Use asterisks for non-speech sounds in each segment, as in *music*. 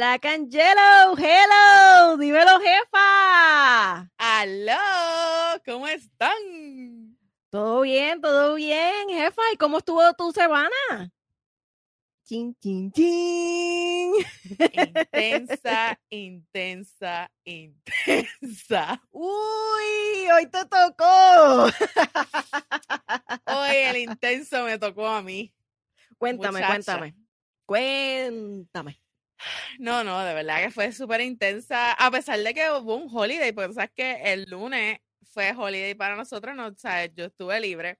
Black and Yellow, hello, dímelo jefa. ¡Aló! ¿Cómo están? Todo bien, todo bien, jefa. ¿Y cómo estuvo tu semana? Chin, chin, chin. Intensa, *laughs* intensa, intensa. Uy, hoy te tocó. *laughs* Hoy el intenso me tocó a mí. Cuéntame, Muchacha. cuéntame. Cuéntame. No, no, de verdad que fue súper intensa. A pesar de que hubo un holiday, porque sabes que el lunes fue holiday para nosotros, no, sabes, yo estuve libre.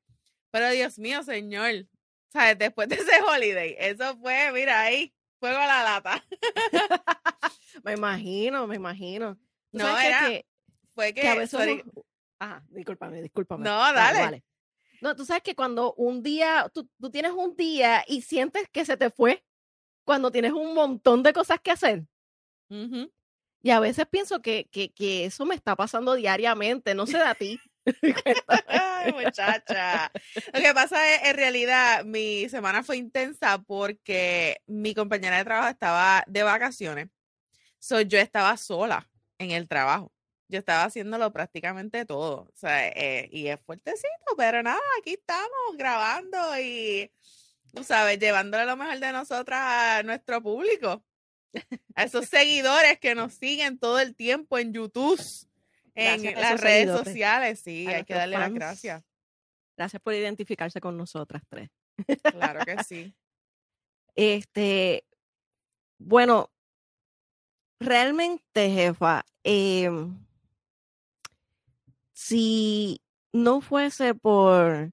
Pero Dios mío, señor, sabes, después de ese holiday, eso fue, mira ahí, fuego a la lata. *laughs* Me imagino, me imagino. No, era- que, Fue que, que a veces sorry, Ajá, discúlpame, discúlpame. No, dale. No, tú sabes que cuando un día, tú, tú tienes un día y sientes que se te fue, cuando tienes un montón de cosas que hacer. ujú. Y a veces pienso que, que, que eso me está pasando diariamente, no sé de a ti. *laughs* Ay, muchacha. Lo que pasa es, en realidad, mi semana fue intensa porque mi compañera de trabajo estaba de vacaciones. So, yo estaba sola en el trabajo. Yo estaba haciéndolo prácticamente todo. O sea, eh, y es fuertecito, pero nada, aquí estamos grabando y, tú sabes, llevándole lo mejor de nosotras a nuestro público. A esos seguidores que nos *laughs* siguen todo el tiempo en YouTube, en Gracias las redes seguidores, sociales. Sí, a hay que darle las gracias. Gracias por identificarse con nosotras tres. Claro que *laughs* sí. Este, bueno, realmente, jefa, em, si no fuese por,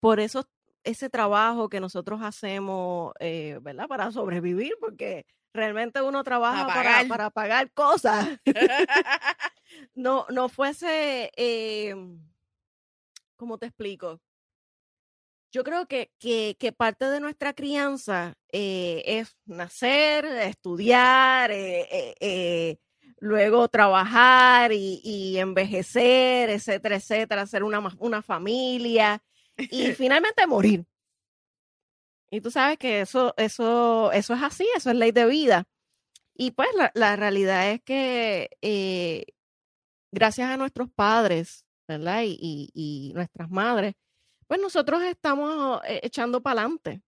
por esos, ese trabajo que nosotros hacemos, eh, ¿verdad? Para sobrevivir, porque realmente uno trabaja para, pagar. para pagar cosas. *laughs* *laughs* no, no fuese, em, ¿cómo te explico? Yo creo que, que, que parte de nuestra crianza eh, es nacer, estudiar, eh, eh, eh, luego trabajar y, y envejecer, etcétera, etcétera, hacer una, una familia y *laughs* finalmente morir. Y tú sabes que eso, eso, eso es así, eso es ley de vida. Y pues la, la realidad es que eh, gracias a nuestros padres, ¿verdad? Y, y- y nuestras madres, pues nosotros estamos eh, echando para adelante.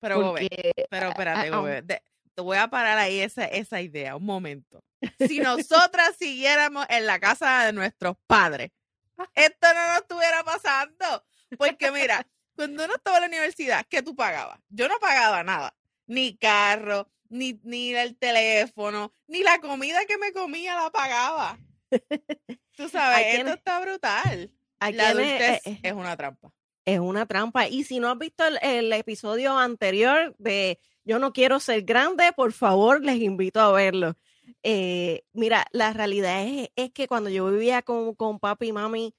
Pero, Gobe, pero espérate, a- Gobe, de- te voy a parar ahí esa, esa idea, un momento. Si *laughs* nosotras siguiéramos en la casa de nuestros padres, esto no nos estuviera pasando. Porque mira, cuando uno estaba en la universidad, ¿qué tú pagabas? Yo no pagaba nada, ni carro, ni, ni el teléfono, ni la comida que me comía la pagaba. Tú *laughs* sabes, esto quienes- está brutal. La quienes, adultez eh, eh, es una trampa. es una trampa. Y si no has visto el, el episodio anterior de Yo no quiero ser grande, por favor, les invito a verlo. Eh, mira, la realidad es, es que cuando yo vivía con, con papi y mami,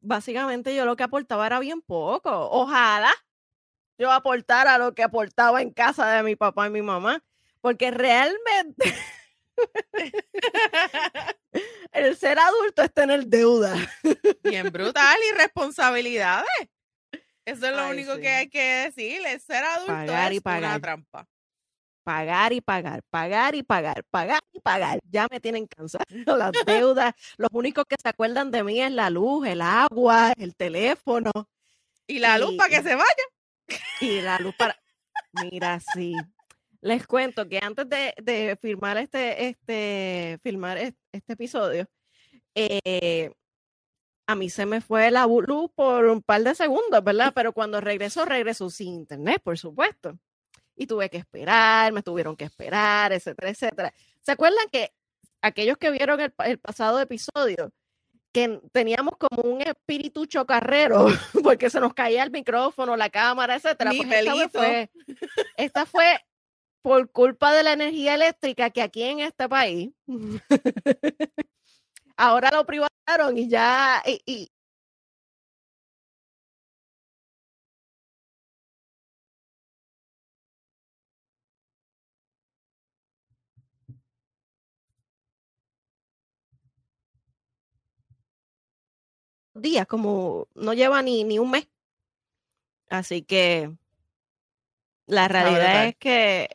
básicamente yo lo que aportaba era bien poco. Ojalá yo aportara lo que aportaba en casa de mi papá y mi mamá, porque realmente *laughs* el ser adulto es tener deuda. Bien brutal y responsabilidades. Eso es lo Ay, único sí. que hay que decirle. Ser adulto Pagar y es una trampa. Pagar y pagar, pagar y pagar, pagar y pagar. Ya me tienen cansado *laughs* las deudas. Los únicos que se acuerdan de mí es la luz, el agua, el teléfono Y la luz Y- para que se vaya. y la luz para... Mira, sí. Les cuento que antes de, de filmar este, este, filmar es- este episodio, eh, a mí se me fue la luz por un par de segundos, ¿verdad? *laughs* Pero cuando regresó, regresó sin internet, por supuesto. Y tuve que esperar, me tuvieron que esperar, etcétera, etcétera. ¿Se acuerdan que aquellos que vieron el, pa- el pasado episodio, que teníamos como un espíritu chocarrero, *laughs* porque se nos caía el micrófono, la cámara, etcétera? Pues esta fue, esta fue por culpa de la energía eléctrica que aquí en este país *laughs* ahora lo privatizaron y ya y, y- días, como no lleva ni, ni un mes. Así que la realidad es que,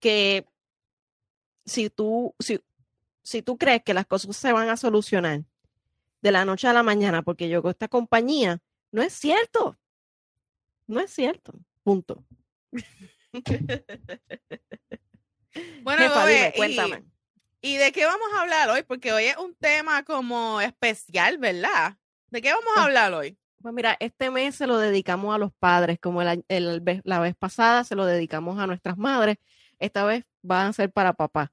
que si tú, si, si tú crees que las cosas se van a solucionar de la noche a la mañana porque yo con esta compañía, no es cierto. No es cierto. Punto. Bueno, Jefa, Gobe, dime, y- cuéntame. ¿Y de qué vamos a hablar hoy? Porque hoy es un tema como especial, ¿verdad? ¿De qué vamos a Pues, hablar hoy? Pues mira, este mes se lo dedicamos a los padres, como el, la vez pasada se lo dedicamos a nuestras madres, esta vez van a ser para papá.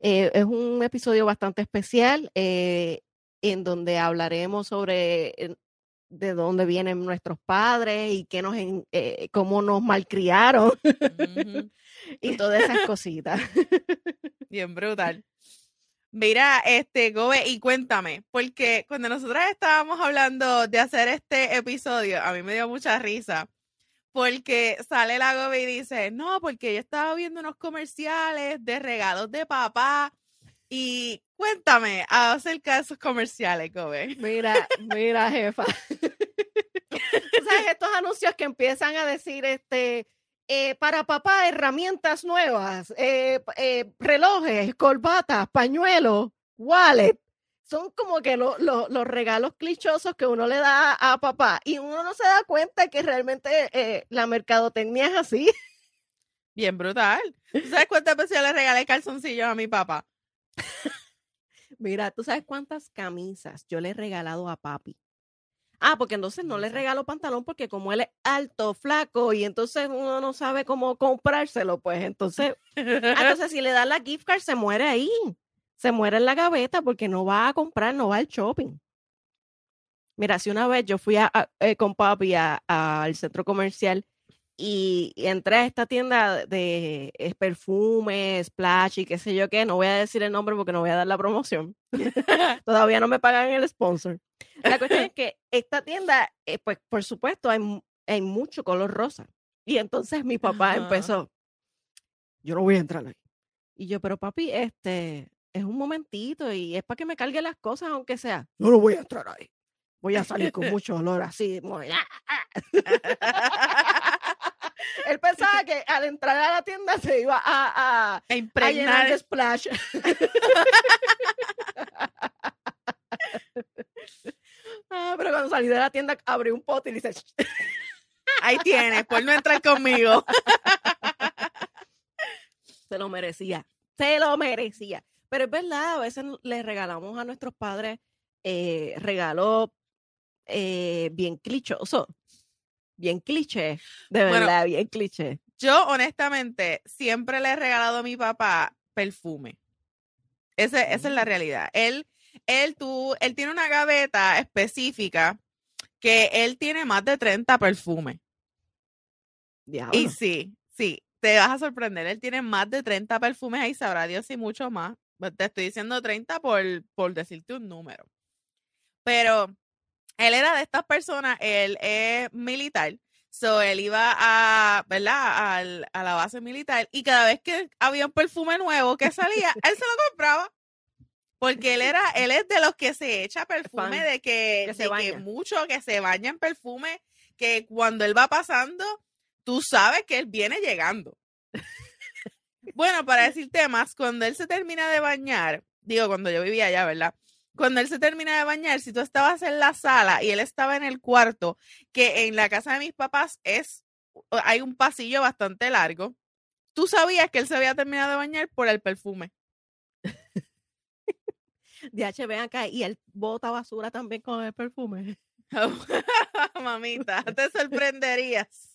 Eh, es un episodio bastante especial eh, en donde hablaremos sobre eh, de dónde vienen nuestros padres y qué nos, eh, cómo nos malcriaron *laughs* y todas esas cositas. Bien brutal. Mira, este, Gobe, y cuéntame, porque cuando nosotras estábamos hablando de hacer este episodio, a mí me dio mucha risa, porque sale la Gobe y dice, no, porque yo estaba viendo unos comerciales de regalos de papá, y cuéntame acerca de esos comerciales, Gobe. Mira, mira, jefa. *laughs* Tú sabes estos anuncios que empiezan a decir, este, eh, para papá, herramientas nuevas, eh, eh, relojes, corbatas, pañuelos, wallet. Son como que lo- lo- los regalos clichosos que uno le da a papá y uno no se da cuenta que realmente la mercadotecnia es así. *laughs* Bien brutal. ¿Tú sabes cuántas veces yo le regalé calzoncillos a mi papá? Mira, ¿tú sabes cuántas camisas yo le he regalado a papi? Ah, porque entonces no le regalo pantalón porque como él es alto, flaco y entonces uno no sabe cómo comprárselo, pues entonces, ah, *laughs* entonces si le das la gift card se muere ahí, se muere en la gaveta porque no va a comprar, no va al shopping. Mira, si una vez yo fui a, a- eh, con papi a- al centro comercial y, y entré a esta tienda de eh, perfumes, splash y qué sé yo qué, no voy a decir el nombre porque no voy a dar la promoción. *laughs* Todavía no me pagan el sponsor. La cuestión es *laughs* que esta tienda, eh, pues por supuesto, hay, hay mucho color rosa. Y entonces mi papá Ajá. empezó, yo no voy a entrar ahí. Y yo, pero papi, este es un momentito y es para que me cargue las cosas, aunque sea. No lo voy a entrar ahí. Voy a salir con *laughs* mucho olor así. Muy- ah, ah". Él pensaba que al entrar a la tienda se iba a, a, A a llenar de splash. *laughs* Ah, pero cuando salí de la tienda abrí un pote y le hice Ahí tienes, por no entrar conmigo. *laughs* se lo merecía, se lo merecía. Pero es verdad, a veces le regalamos a nuestros padres eh, regalos eh, bien clichosos, bien cliché, de Bueno, verdad, bien cliché. Yo, honestamente, siempre le he regalado a mi papá perfume. Ese, esa es la realidad. Él, él, tú, él tiene una gaveta específica que él tiene más de 30 perfumes. Diablo. Y sí, sí, te vas a sorprender. Él tiene más de 30 perfumes ahí, sabrá Dios y mucho más. Te estoy diciendo 30 por, por decirte un número. Pero él era de estas personas, él es militar. So, él iba a, ¿verdad? Al- a la base militar y cada vez que había un perfume nuevo que salía, *laughs* él se lo compraba. Porque él era, él es de los que se echa perfume, fan, de que, que se de que mucho, que se baña en perfume, que cuando él va pasando, tú sabes que él viene llegando. *laughs* Bueno, para decirte más, cuando él se termina de bañar, digo, cuando yo vivía allá, ¿verdad? Cuando él se termina de bañar, si tú estabas en la sala y él estaba en el cuarto, que en la casa de mis papás es, hay un pasillo bastante largo, tú sabías que él se había terminado de bañar por el perfume. *laughs* DH, ven acá, y él bota basura también con el perfume. *laughs* Mamita, *laughs* te sorprenderías.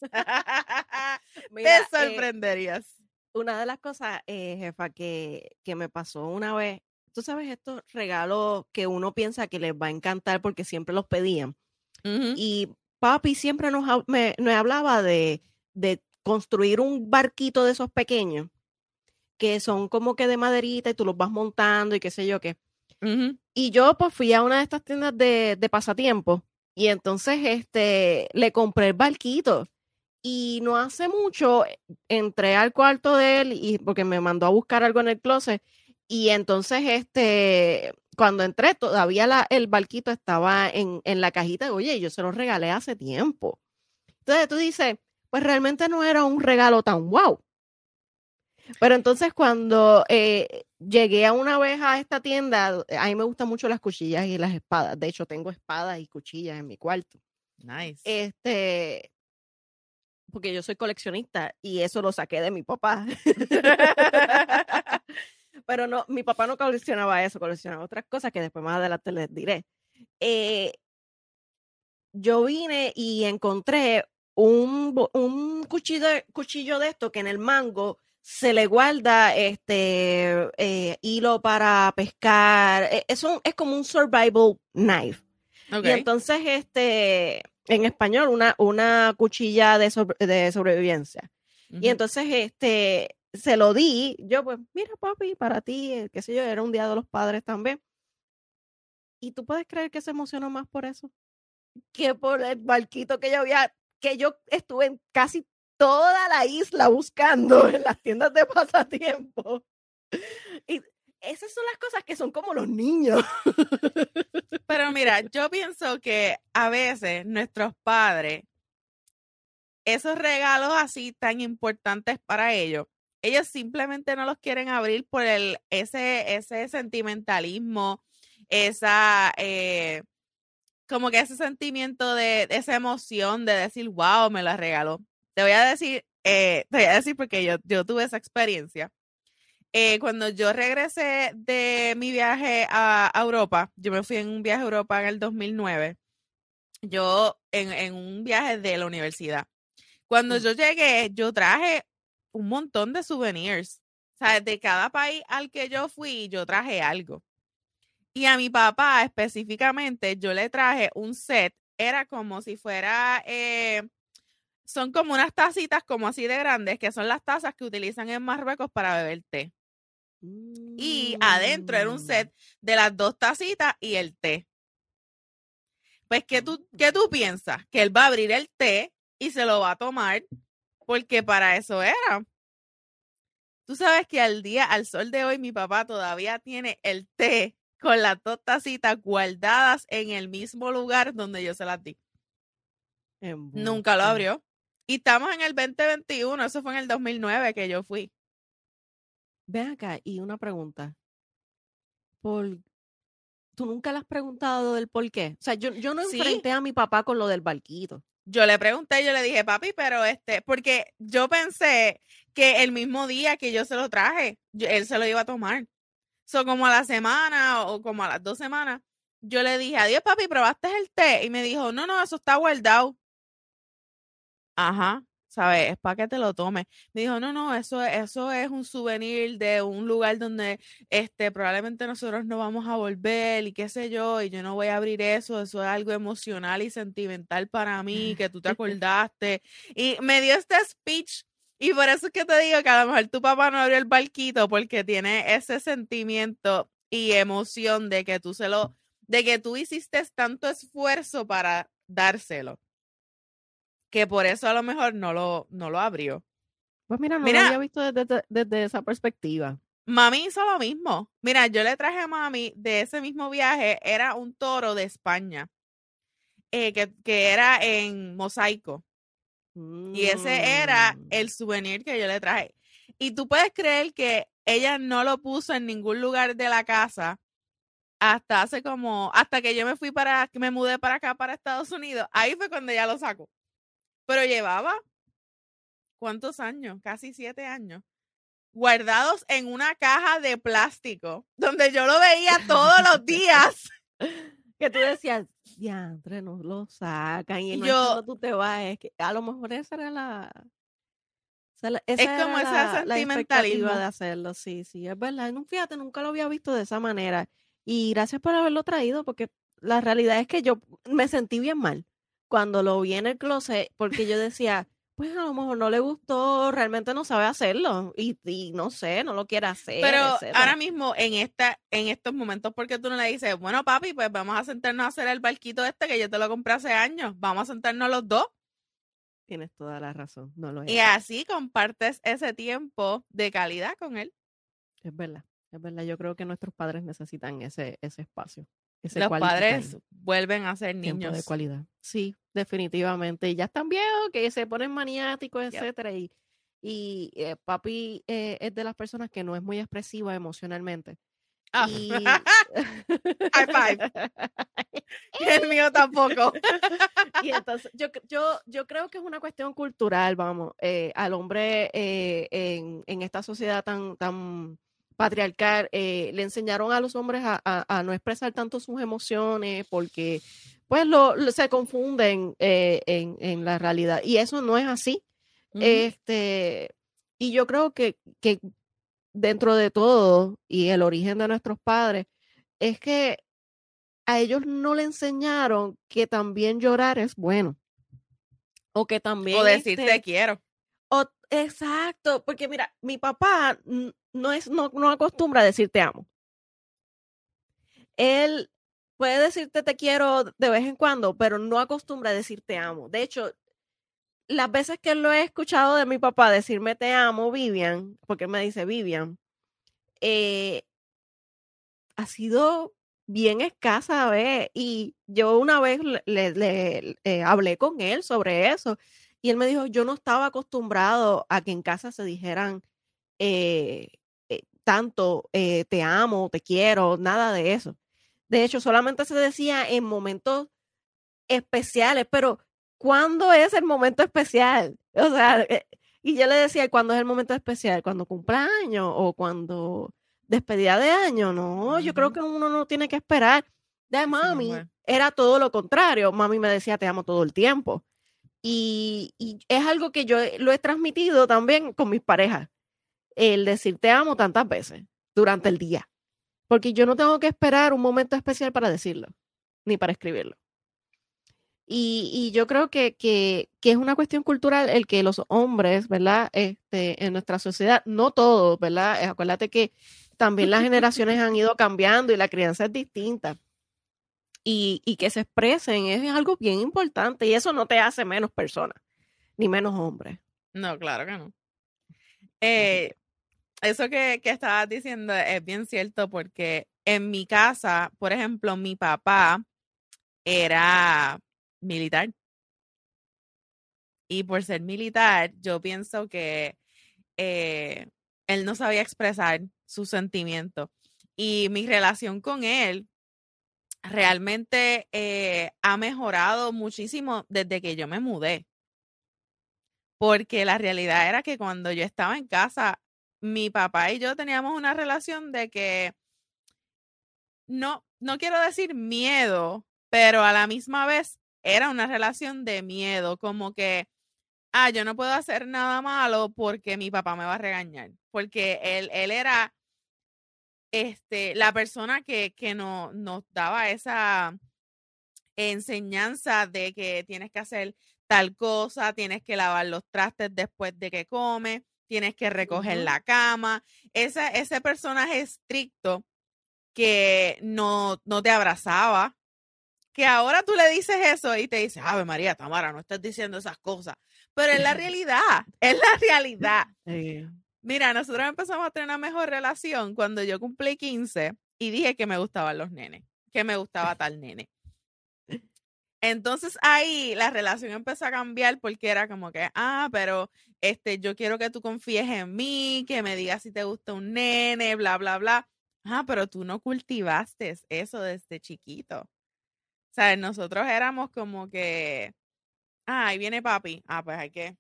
Mira, te eh, sorprenderías. una de las cosas, eh, jefa, que, que me pasó una vez, tú sabes, estos regalos que uno piensa que les va a encantar porque siempre los pedían. Y papi siempre nos, me, me hablaba de, de construir un barquito de esos pequeños, que son como que de maderita y tú los vas montando y qué sé yo qué. Y yo pues fui a una de estas tiendas de, de pasatiempo y entonces este le compré el barquito y no hace mucho eh, entré al cuarto de él y porque me mandó a buscar algo en el closet y entonces este cuando entré todavía la, el barquito estaba en, en la cajita, oye, yo se lo regalé hace tiempo. Entonces tú dices, pues realmente no era un regalo tan wow. Pero entonces cuando eh, llegué a una vez a esta tienda, a mí me gustan mucho las cuchillas y las espadas. De hecho, tengo espadas y cuchillas en mi cuarto. Nice. Este, porque yo soy coleccionista y eso lo saqué de mi papá. *laughs* *laughs* *laughs* Pero no, mi papá no coleccionaba eso, coleccionaba otras cosas que después más adelante les diré. Eh, yo vine y encontré un, un cuchillo, cuchillo de esto que en el mango se le guarda este eh, hilo para pescar. E, es, es como un survival knife. Y entonces, este, en español, una, una cuchilla de, de sobrevivencia. Y entonces, este, se lo di. Yo, pues, mira, papi, para ti, eh, qué sé yo, era un día de los padres también. Y tú puedes creer que se emocionó más por eso que por el barquito que yo había, que yo estuve en casi toda la isla buscando en las tiendas de pasatiempo. Y esas son las cosas que son como los niños. Pero mira, yo pienso que a veces nuestros padres, esos regalos así tan importantes para ellos, ellos simplemente no los quieren abrir por el, ese, ese sentimentalismo, esa, eh, como que ese sentimiento de, esa emoción de decir, wow, me la regaló. Te voy a decir, eh, te voy a decir porque yo, yo tuve esa experiencia. Eh, cuando yo regresé de mi viaje a, Europa, yo me fui en un viaje a Europa en el 2009, yo en, en un viaje de la universidad. Cuando mm. yo llegué, yo traje un montón de souvenirs. O sea, de cada país al que yo fui, yo traje algo. Y a mi papá específicamente, yo le traje un set, era como si fuera, eh, son como unas tacitas como así de grandes, que son las tazas que utilizan en Marruecos para beber té. Y adentro era un mm. set de las dos tacitas y el té. Pues, ¿qué tú, ¿qué tú piensas? Que él va a abrir el té y se lo va a tomar porque para eso era. Tú sabes que al día, al sol de hoy, mi papá todavía tiene el té con las dos tacitas guardadas en el mismo lugar donde yo se las di. Nunca lo abrió. Y estamos en el 2021, eso fue en el 2009 que yo fui. Ven acá, y una pregunta. Por... ¿Tú nunca le has preguntado del por qué? O sea, yo, yo no enfrenté a mi papá con lo del barquito. Yo le pregunté, yo le dije, papi, pero este, porque yo pensé que el mismo día que yo se lo traje, él se lo iba a tomar. So, como a la semana o como a las dos semanas, yo le dije, adiós papi, ¿probaste el té? Y me dijo, no, no, eso está guardado. Ajá, ¿sabes? Es para que te lo tomes. Me dijo, no, no, eso, eso es un souvenir de un lugar donde este, probablemente nosotros no vamos a volver y qué sé yo, y yo no voy a abrir eso, eso es algo emocional y sentimental para mí, que tú te *laughs* acordaste. Y me dio este speech y por eso es que te digo que a lo mejor tu papá no abrió el barquito porque tiene ese sentimiento y emoción de que tú se lo, de que tú hiciste tanto esfuerzo para dárselo. Que por eso a lo mejor no lo, no lo abrió. Pues mira, no lo había visto desde, esa perspectiva. Mami hizo lo mismo. Mira, yo le traje a mami de ese mismo viaje, era un toro de España, eh, que, que era en mosaico. Y ese era mm. el souvenir que yo le traje. Y tú puedes creer que ella no lo puso en ningún lugar de la casa hasta hace como, hasta que yo me fui para, que me mudé para acá, para Estados Unidos. Ahí fue cuando ella lo sacó. Pero llevaba, ¿cuántos años? Casi siete años. Guardados en una caja de plástico, donde yo lo veía todos los días. *laughs* que tú decías, entre no lo sacan y, yo, tú te vas, es que a lo mejor esa era la... es como esa la, expectativa de hacerlo, sí, sí, es verdad. Fíjate, nunca lo había visto de esa manera. Y gracias por haberlo traído, porque la realidad es que yo me sentí bien mal cuando lo vi en el closet, porque yo decía, pues a lo mejor no le gustó, realmente no sabe hacerlo y, no sé, no lo quiere hacer. Pero ahora mismo en esta, en estos momentos, porque tú no le dices, bueno papi, pues vamos a sentarnos a hacer el barquito este que yo te lo compré hace años, vamos a sentarnos los dos. Tienes toda la razón, no lo Y así compartes ese tiempo de calidad con él. Es verdad, es verdad. Yo creo que nuestros padres necesitan ese, ese espacio los padres vuelven a ser niños de cualidad. Sí, definitivamente. Y ya están viejos, que se ponen maniáticos, etcétera. Y, Y eh, papi eh, es de las personas que no es muy expresiva emocionalmente. Ah. Y, *laughs* High five. *laughs* El mío tampoco. *laughs* y entonces yo, yo, yo creo que es una cuestión cultural, vamos, eh, al hombre en, en esta sociedad tan, tan patriarcal, eh, le enseñaron a los hombres a, a- a no expresar tanto sus emociones porque pues lo, lo- se confunden eh, en, en la realidad y eso no es así. Este, y yo creo que, que dentro de todo y el origen de nuestros padres es que a ellos no le enseñaron que también llorar es bueno. O que también. o decir este, te quiero. o- exacto, porque mira, mi papá no es, no, no acostumbra a decir te amo. Él puede decirte te quiero de vez en cuando, pero no acostumbra a decir te amo. De hecho, las veces que lo he escuchado de mi papá decirme te amo, Vivian, porque me dice Vivian, eh, ha sido bien escasa, ¿ves? Y yo una vez le, eh, hablé con él sobre eso y él me dijo, yo no estaba acostumbrado a que en casa se dijeran eh, tanto eh, te amo, te quiero, nada de eso. De hecho, solamente se decía en momentos especiales, pero ¿cuándo es el momento especial? O sea, eh, y yo le decía, ¿cuándo es el momento especial? ¿Cuando cumpleaños o cuando despedida de año? No, yo creo que uno no tiene que esperar. De mami, era todo lo contrario. Mami me decía, te amo todo el tiempo. Y, y es algo que yo lo he transmitido también con mis parejas. El decir te amo tantas veces durante el día. Porque yo no tengo que esperar un momento especial para decirlo, ni para escribirlo. Y, y yo creo que, que, que es una cuestión cultural el que los hombres, ¿verdad? Este, en nuestra sociedad, no todos, ¿verdad? Eh, Acuérdate que también las generaciones han ido cambiando y la crianza es distinta. Y, y que se expresen es algo bien importante y eso no te hace menos persona, ni menos hombre. No, claro que no. Eh, eso que, que estabas diciendo es bien cierto porque en mi casa, por ejemplo, mi papá era militar. Y por ser militar, yo pienso que eh, él no sabía expresar sus sentimientos. Y mi relación con él realmente eh, ha mejorado muchísimo desde que yo me mudé. Porque la realidad era que cuando yo estaba en casa, mi papá y yo teníamos una relación de que no, no quiero decir miedo, pero a la misma vez era una relación de miedo, como que, ah, yo no puedo hacer nada malo porque mi papá me va a regañar, porque él, él era este, la persona que, que no, nos daba esa enseñanza de que tienes que hacer tal cosa, tienes que lavar los trastes después de que comes, tienes que recoger la cama. Ese, ese personaje estricto que no, no te abrazaba, que ahora tú le dices eso y te dice, Ave María, Tamara, no estás diciendo esas cosas. Pero es la *laughs* realidad, *laughs* es la realidad. Mira, nosotros empezamos a tener una mejor relación cuando yo cumplí 15 y dije que me gustaban los nenes, que me gustaba tal nene. Entonces ahí la relación empezó a cambiar porque era como que, ah, pero este, yo quiero que tú confíes en mí, que me digas si te gusta un nene, bla, bla, bla. Ah, pero tú no cultivaste eso desde chiquito. O sea, nosotros éramos como que, ah, ahí viene papi. Ah, pues hay que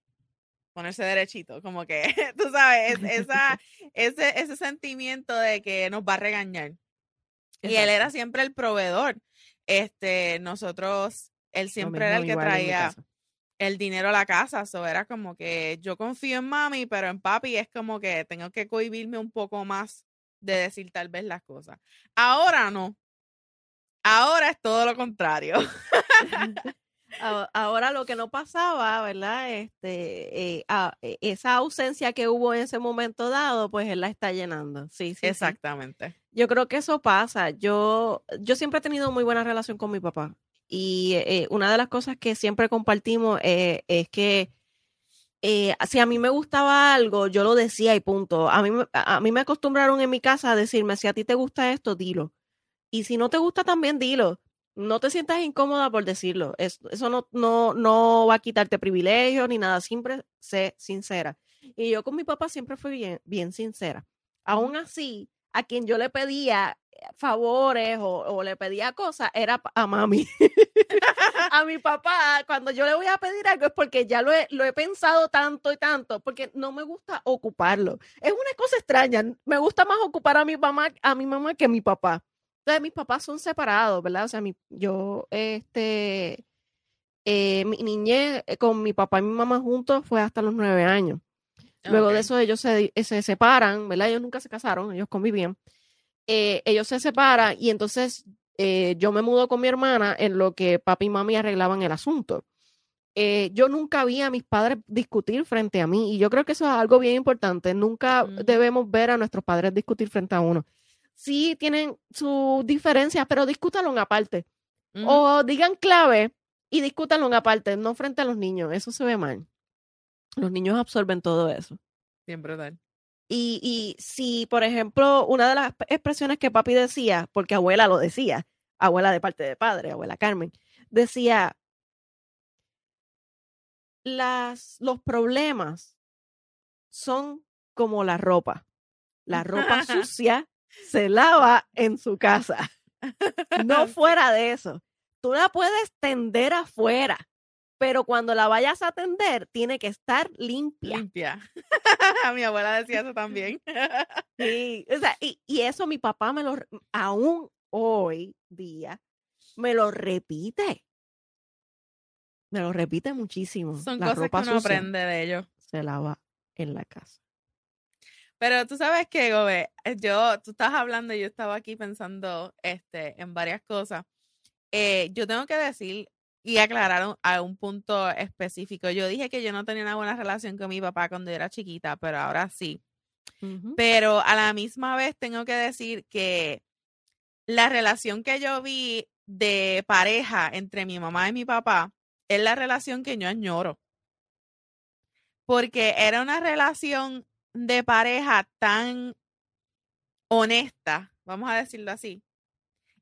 ponerse derechito, como que, *laughs* tú sabes, es- esa, *laughs* ese, ese sentimiento de que nos va a regañar. Y él era siempre el proveedor. Este, nosotros, él siempre era el que traía el dinero a la casa. So era como que yo confío en mami, pero en papi es como que tengo que cohibirme un poco más de decir tal vez las cosas. Ahora no. Ahora es todo lo contrario. *laughs* Ahora lo que no pasaba, ¿verdad? Este, eh, ah, eh, esa ausencia que hubo en ese momento dado, pues él la está llenando. Sí, sí, sí. Exactamente. Yo creo que eso pasa. Yo, yo siempre he tenido muy buena relación con mi papá. Y eh, una de las cosas que siempre compartimos eh, es que eh, si a mí me gustaba algo, yo lo decía y punto. A mí, a mí me acostumbraron en mi casa a decirme, si a ti te gusta esto, dilo. Y si no te gusta, también dilo. No te sientas incómoda por decirlo. Es- eso no, no, no va a quitarte privilegios ni nada. Siempre sé sincera. Y yo con mi papá siempre fui bien, bien sincera. Aún así, a quien yo le pedía favores o, le pedía cosas era a mami. *laughs* a mi papá, cuando yo le voy a pedir algo es porque ya lo he, lo he pensado tanto y tanto, porque no me gusta ocuparlo. Es una cosa extraña. Me gusta más ocupar a mi mamá, a mi mamá que a mi papá. Entonces, mis papás son separados, ¿verdad? O sea, mi, yo, este, eh, mi niñez eh, con mi papá y mi mamá juntos fue hasta los nueve años. Luego de eso ellos se, se separan, ¿verdad? Ellos nunca se casaron, ellos convivían. Eh, ellos se separan y entonces eh, yo me mudo con mi hermana en lo que papi y mami arreglaban el asunto. Eh, yo nunca vi a mis padres discutir frente a mí y yo creo que eso es algo bien importante. Nunca debemos ver a nuestros padres discutir frente a uno. Sí tienen sus diferencias, pero discútanlo en aparte. O digan clave y discútanlo en aparte, no frente a los niños. Eso se ve mal. Los niños absorben todo eso. Siempre tal. Y, y si, por ejemplo, una de las expresiones que papi decía, porque abuela lo decía, abuela de parte de padre, abuela Carmen, decía, las, los problemas son como la ropa. La ropa *laughs* sucia se lava en su casa. *laughs* No fuera de eso. Tú la puedes tender afuera, pero cuando la vayas a atender, tiene que estar limpia. Limpia. *laughs* mi abuela decía eso también. *laughs* sí, o sea, y, y, eso mi papá me lo, aún hoy día, me lo repite. Me lo repite muchísimo. Son cosas que uno aprende de ellos. Se lava en la casa. Pero tú sabes que, Gobe, eh, yo, tú estás hablando y yo estaba aquí pensando este, en varias cosas. Eh, yo tengo que decir y aclararon a un punto específico. Yo dije que yo no tenía una buena relación con mi papá cuando era chiquita, pero ahora sí. Pero a la misma vez tengo que decir que la relación que yo vi de pareja entre mi mamá y mi papá es la relación que yo añoro. Porque era una relación de pareja tan honesta, vamos a decirlo así.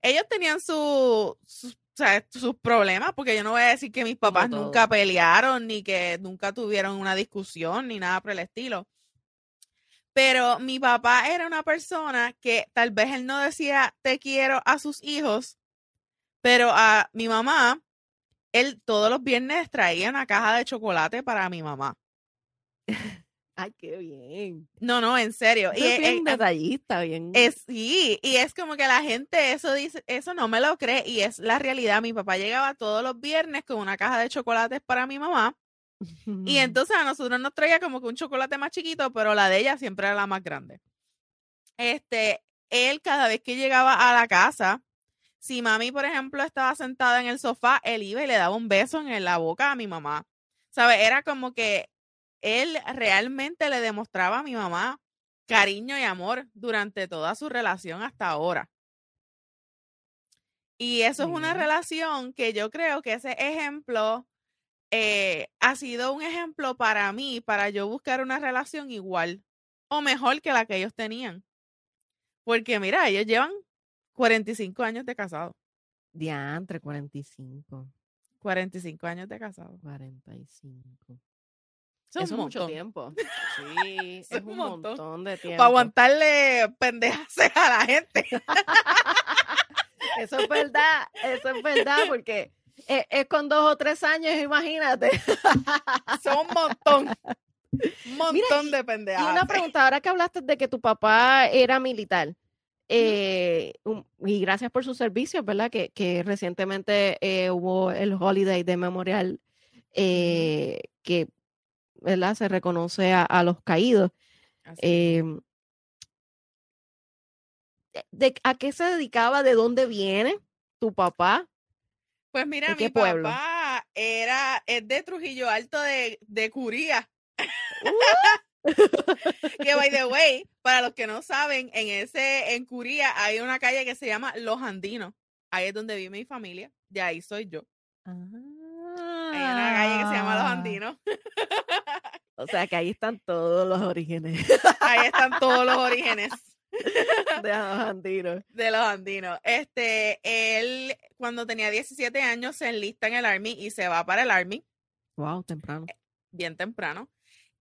Ellos tenían su, sus sea, sus problemas, porque yo no voy a decir que mis papás nunca pelearon, ni que nunca tuvieron una discusión, ni nada por el estilo. Pero mi papá era una persona que tal vez él no decía te quiero a sus hijos, pero a mi mamá, él todos los viernes traía una caja de chocolate para mi mamá. *laughs* Ay, qué bien. No, no, en serio. y es bien detallista, bien. Es, sí, y es como que la gente eso dice, eso no me lo cree y es la realidad. Mi papá llegaba todos los viernes con una caja de chocolates para mi mamá. y *laughs* entonces a nosotros nos traía como que un chocolate más chiquito, pero la de ella siempre era la más grande. Este, él cada vez que llegaba a la casa, si mami, por ejemplo, estaba sentada en el sofá, él iba y le daba un beso en la boca a mi mamá. ¿Sabe? Era como que él realmente le demostraba a mi mamá cariño y amor durante toda su relación hasta ahora. Y eso es una relación que yo creo que ese ejemplo eh, ha sido un ejemplo para mí, para yo buscar una relación igual o mejor que la que ellos tenían. Porque mira, ellos llevan 45 años de casado. Diantre, 45. 45 años de casado. 45. Eso, es mucho tiempo. Sí, es, un montón. de tiempo. Para aguantarle pendejas *laughs* a la gente. eso es verdad, eso es verdad, porque es, con dos o tres años, imagínate. *laughs* Son un montón. Un *laughs* montón de pendejas. Y una pregunta, ahora que hablaste de que tu papá era militar, eh, y gracias por sus servicios, ¿verdad? Que, que recientemente eh, hubo el holiday de memorial eh, que ¿verdad? Se reconoce a, los caídos. Em, de, ¿A qué se dedicaba? ¿De dónde viene tu papá? Pues mira, mi papá era, es de Trujillo Alto de, de Curía. Uh. *laughs* que by the *laughs* way, para los que no saben, en ese, en Curía hay una calle que se llama Los Andinos. Ahí es donde vive mi familia. De ahí soy yo. Ah. Hay una calle que se llama Los Andinos. *laughs* O sea que ahí están todos los orígenes. Ahí están todos los orígenes. *laughs* De los andinos. De los andinos. Este, él cuando tenía 17 años se enlista en el Army y se va para el Army. Wow, temprano. Eh, bien temprano.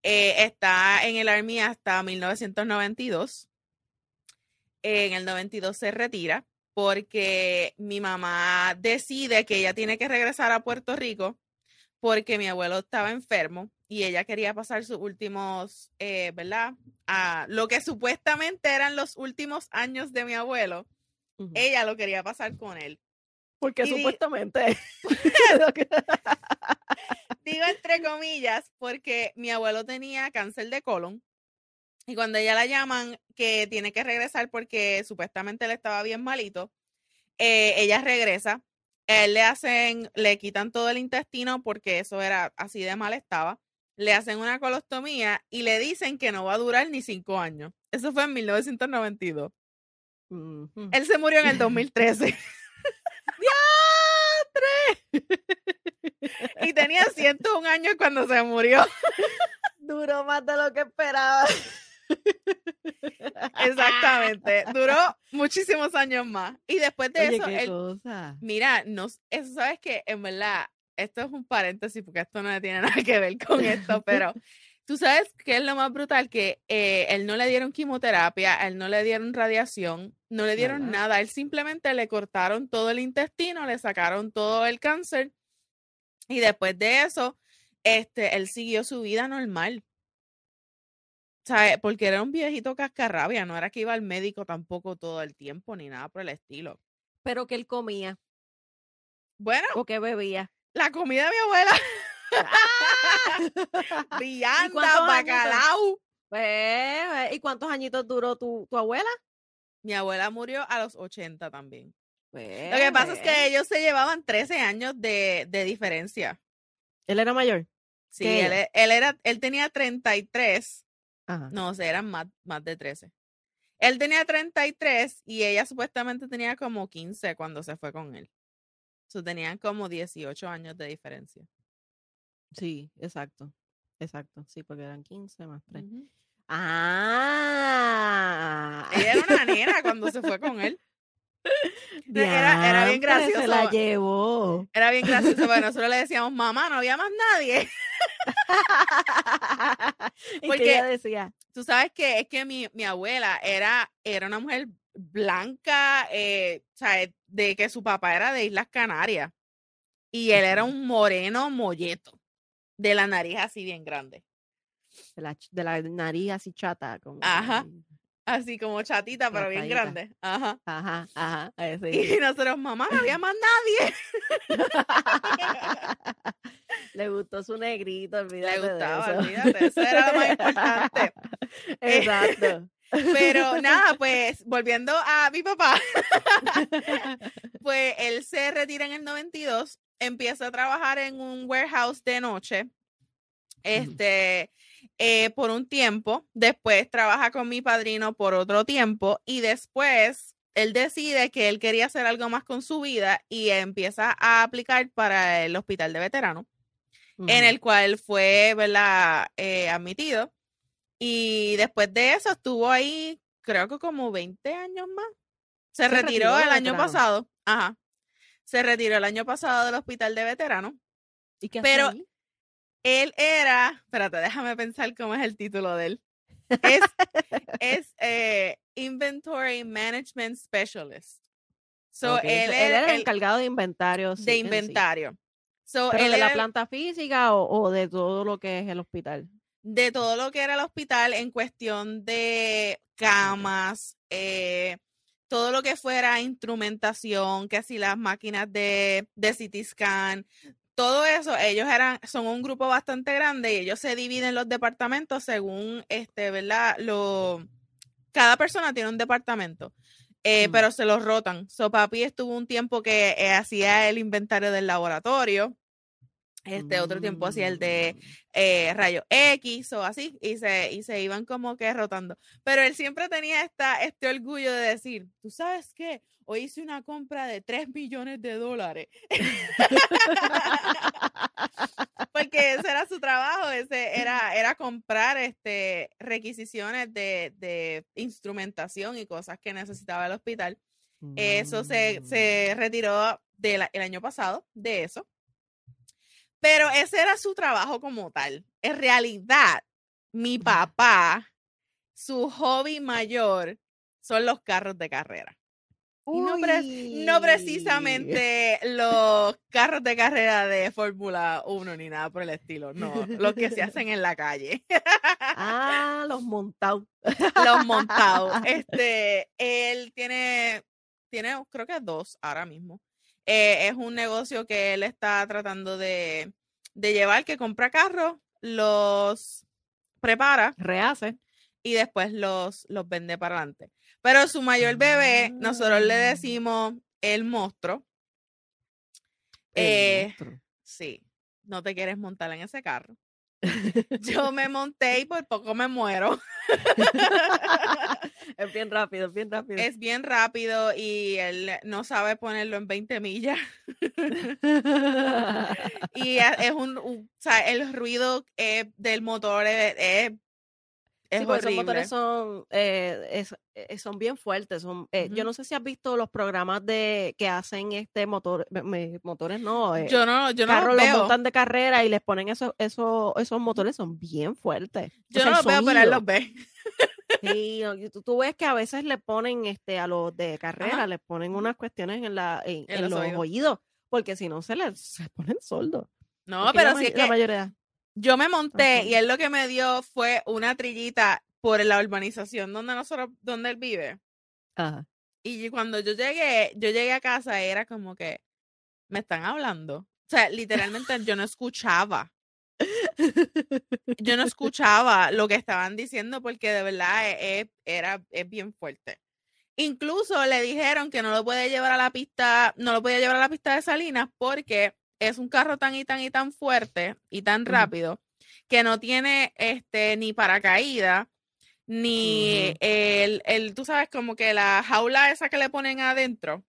Eh, está en el Army hasta 1992. En el 92 se retira porque mi mamá decide que ella tiene que regresar a Puerto Rico porque mi abuelo estaba enfermo y ella quería pasar sus últimos, eh, ¿verdad? A lo que supuestamente eran los últimos años de mi abuelo. Ella lo quería pasar con él. Porque supuestamente. *laughs* digo entre comillas, porque mi abuelo tenía cáncer de colon. Y cuando ella la llaman que tiene que regresar porque supuestamente él estaba bien malito, eh, ella regresa. Él le hacen, le quitan todo el intestino porque eso era así de mal estaba. Le hacen una colostomía y le dicen que no va a durar ni cinco años. Eso fue en 1992. Él se murió en el 2013. *laughs* y tenía 101 años cuando se murió. *laughs* Duró más de lo que esperaba. *laughs* Exactamente. Duró muchísimos años más. Y después de eso, mira, nos, eso sabes que en verdad, esto es un paréntesis porque esto no tiene *laughs* nada que ver con esto, pero tú sabes que es lo más brutal que eh, él no le dieron quimioterapia, él no le dieron radiación, no le dieron nada, él simplemente le cortaron todo el intestino, le sacaron todo el cáncer y después de eso, este, él siguió su vida normal. Porque era un viejito cascarrabia, no era que iba al médico tampoco todo el tiempo ni nada por el estilo. Pero que él comía. Bueno. O que bebía. La comida de mi abuela. *laughs* *laughs* ¡Ah! Vianda, bacalao. Pues, ¿Y cuántos añitos duró tu, tu, abuela? Mi abuela murió a los 80 también. Lo que pasa es que pues. ellos se llevaban 13 años de, de diferencia. ¿Él era mayor? Sí, él, e, él, era, él tenía 33 no, o sea, eran más, más de 13. Él tenía 33 y ella supuestamente tenía como 15 cuando se fue con él. So, tenían como 18 años de diferencia. Sí, exacto. Exacto. Sí, porque eran 15 más 3. Ah. Ella era una nena cuando se fue *laughs* con él. Era, era, bien gracioso. Se la llevó. Era bien gracioso. Bueno, *laughs* nosotros le decíamos, mamá, no había más nadie. *laughs* Porque ella decía. Tú sabes que es que mi, mi abuela era, era una mujer blanca, eh, de que su papá era de Islas Canarias. Y él era un moreno molleto, de la nariz así bien grande. De la, de la nariz así chata. Como Ajá. Así como chatita, pero bien grande. Ajá. Ajá, ajá. Y nosotros, mamá, no había más nadie. *laughs* Le gustó su negrito, olvídate. Le gustaba, olvídate. Eso era lo más importante. *laughs* Exacto. Pero *laughs* nada, pues volviendo a mi papá, pues él se retira en el 92, empieza a trabajar en un warehouse de noche. Este, eh, por un tiempo, después trabaja con mi padrino por otro tiempo y después él decide que él quería hacer algo más con su vida y empieza a aplicar para el hospital de veteranos, en el cual fue eh, admitido. Y después de eso estuvo ahí, creo que como 20 años más. Se, retiró, el año pasado. Ajá. Se retiró el año pasado del hospital de veteranos. ¿Y qué Pero él era, espérate, déjame pensar cómo es el título de él. Es, es *laughs* eh, Inventory Management Specialist. So, él, era el encargado de inventario. de inventario. So, ¿Pero de la planta física o, de todo lo que es el hospital? De todo lo que era el hospital en cuestión de camas, eh, todo lo que fuera instrumentación, que así las máquinas de, de CT scan, todo eso, ellos eran, son un grupo bastante grande y ellos se dividen los departamentos según, este, ¿verdad? Lo, cada persona tiene un departamento, eh, pero se los rotan. So, papi estuvo un tiempo que eh, hacía el inventario del laboratorio, este otro tiempo hacía el de mm. eh, rayo X o así, y se, y se iban como que rotando. Pero él siempre tenía esta, este orgullo de decir, ¿tú sabes qué? hoy hice una compra de 3 millones de dólares. *laughs* Porque ese era su trabajo, ese era, era comprar este, requisiciones de, instrumentación y cosas que necesitaba el hospital. Eso se, se mm. retiró el año pasado de eso. Pero ese era su trabajo como tal. En realidad, mi papá, su hobby mayor son los carros de carrera. Y no, no, *laughs* precisamente los carros de carrera de Fórmula 1 ni nada por el estilo, no, los que se hacen en la calle. Ah, los montados. *laughs* Los montados. *laughs* Este, él tiene, tiene, creo que dos ahora mismo. Eh, es un negocio que él está tratando de, de llevar, que compra carros, los prepara. Rehace. Y después los, los vende para adelante. Pero su mayor bebé, nosotros le Ah. decimos el monstruo. El Eh, monstruo. Sí, no te quieres montar en ese carro. *laughs* Yo me monté y por poco me muero. *laughs* es bien rápido, es bien rápido. Es bien rápido y él no sabe ponerlo en 20 millas. *laughs* Y es un, un- o sea, el ruido eh, del motor es, es, es Sí, porque esos motores son, eh, es- eh, son bien fuertes. Son, eh, Yo no sé si has visto los programas de que hacen este motor, me- motores, no, eh, Yo no, yo no carros los veo. montan de carrera y les ponen esos, esos, esos motores, son bien fuertes. O Yo sea, no los veo, pero él los ve. Sí, tú, tú ves que a veces le ponen este a los de carrera, les ponen unas cuestiones en la en, En en los los oídos. oídos, porque si no se les se ponen sordos. No, Porque pero sí es la que mayoría. Yo me monté y él lo que me dio fue una trillita por la urbanización donde nosotros, donde él vive. Ajá. Y cuando yo llegué, yo llegué a casa y era como que me están hablando. O sea, literalmente yo no escuchaba. Yo no *laughs* escuchaba lo que estaban diciendo porque de verdad e- e- era, es bien fuerte. Incluso le dijeron que no lo puede llevar a la pista, no lo podía llevar a la pista de Salinas porque es un carro tan y tan y tan fuerte y tan rápido que no tiene este ni paracaídas ni el, el, tú sabes, como que la jaula esa que le ponen adentro,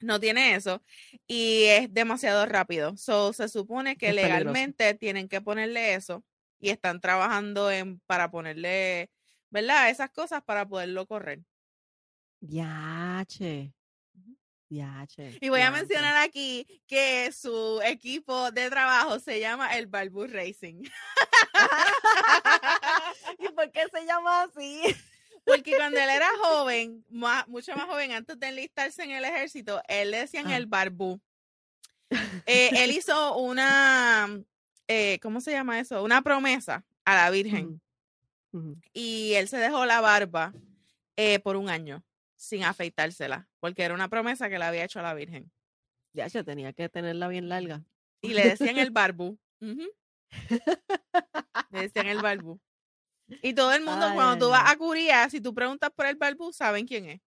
no tiene eso y es demasiado rápido. So, se supone que Es peligroso. legalmente tienen que ponerle eso y están trabajando en para ponerle, ¿verdad? Esas cosas para poderlo correr. Yache. Y voy a mencionar aquí que su equipo de trabajo se llama el Balbu Racing. *laughs* ¿Y por qué se llama así? Porque cuando él era *laughs* joven, más- mucho más joven, antes de enlistarse en el ejército, él le decían Ajá. el barbú. *laughs* Eh, él hizo una, eh, ¿cómo se llama eso? Una promesa a la Virgen. Y él se dejó la barba eh, por un año sin afeitársela, porque era una promesa que le había hecho a la Virgen. Yache, tenía que tenerla bien larga. Y le decían el *laughs* barbú. Ujú. Le decían el barbú. Y todo el mundo, Ay, cuando tú vas a Curía, si tú preguntas por el barbú, saben quién es.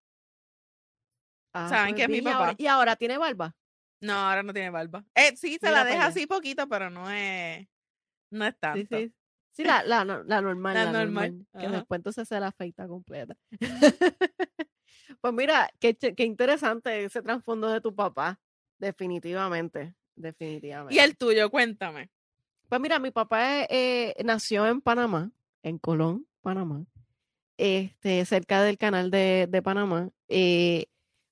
Ah, ¿Saben pues que es mi ahora- papá? Y ahora tiene barba. No, ahora no tiene barba. Eh, sí, se Mira la deja así poquito, pero no es, no es tanto. Sí, sí. Sí, la, la, la normal, La la, normal, normal. Que después entonces se la afeita completa. *laughs* pues mira, qué, qué interesante ese trasfondo de tu papá. Definitivamente. Definitivamente. Y el tuyo, cuéntame. Pues mira, mi papá eh, nació en Panamá, en Colón, Panamá, este, cerca del canal de, de Panamá. eh,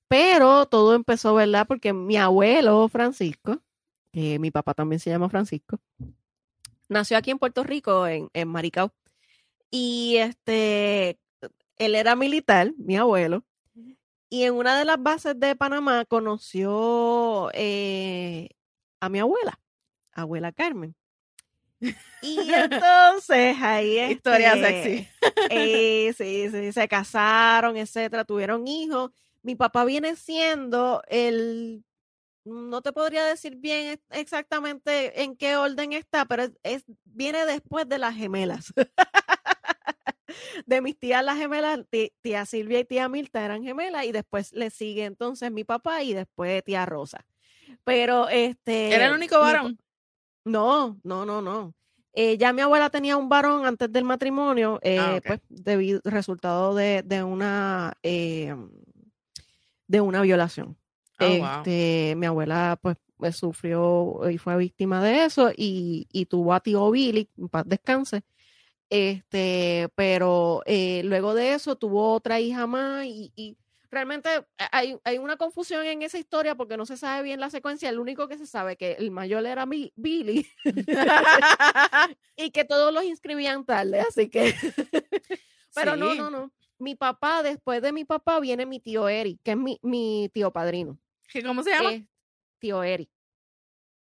pero todo empezó, ¿verdad? Porque mi abuelo Francisco, que mi papá también se llama Francisco, nació aquí en Puerto Rico, en, en Maricao. Y este, él era militar, mi abuelo, y en una de las bases de Panamá conoció eh, a mi abuela, abuela Carmen. Y *laughs* entonces ahí Historia este, sexy. eh, sí, sí, se casaron, etcétera, tuvieron hijos. Mi papá viene siendo el, no te podría decir bien ex- exactamente en qué orden está, pero es, es- viene después de las gemelas. *laughs* De mis tías las gemelas, tía Silvia y tía Mirta eran gemelas y después le sigue entonces mi papá y después tía Rosa. Pero este ¿Era el único mi pa- varón? no, no, no, no. Eh, ya mi abuela tenía un varón antes del matrimonio, eh, Ah, ok. pues debido resultado de, de una eh, de una violación. Oh, wow. Este, mi abuela pues eh, sufrió y fue víctima de eso y, y tuvo a tío Billy, en paz descanse. Este, pero eh, luego de eso tuvo otra hija más y, y realmente hay, hay una confusión en esa historia porque no se sabe bien la secuencia. El único que se sabe que el mayor era mi, Billy *laughs* *laughs* y que todos los inscribían tarde, así que. *laughs* Pero no, no, no. Mi papá, después de mi papá, viene mi tío Eric, que es mi, mi tío padrino. ¿Cómo se llama? tío Eric.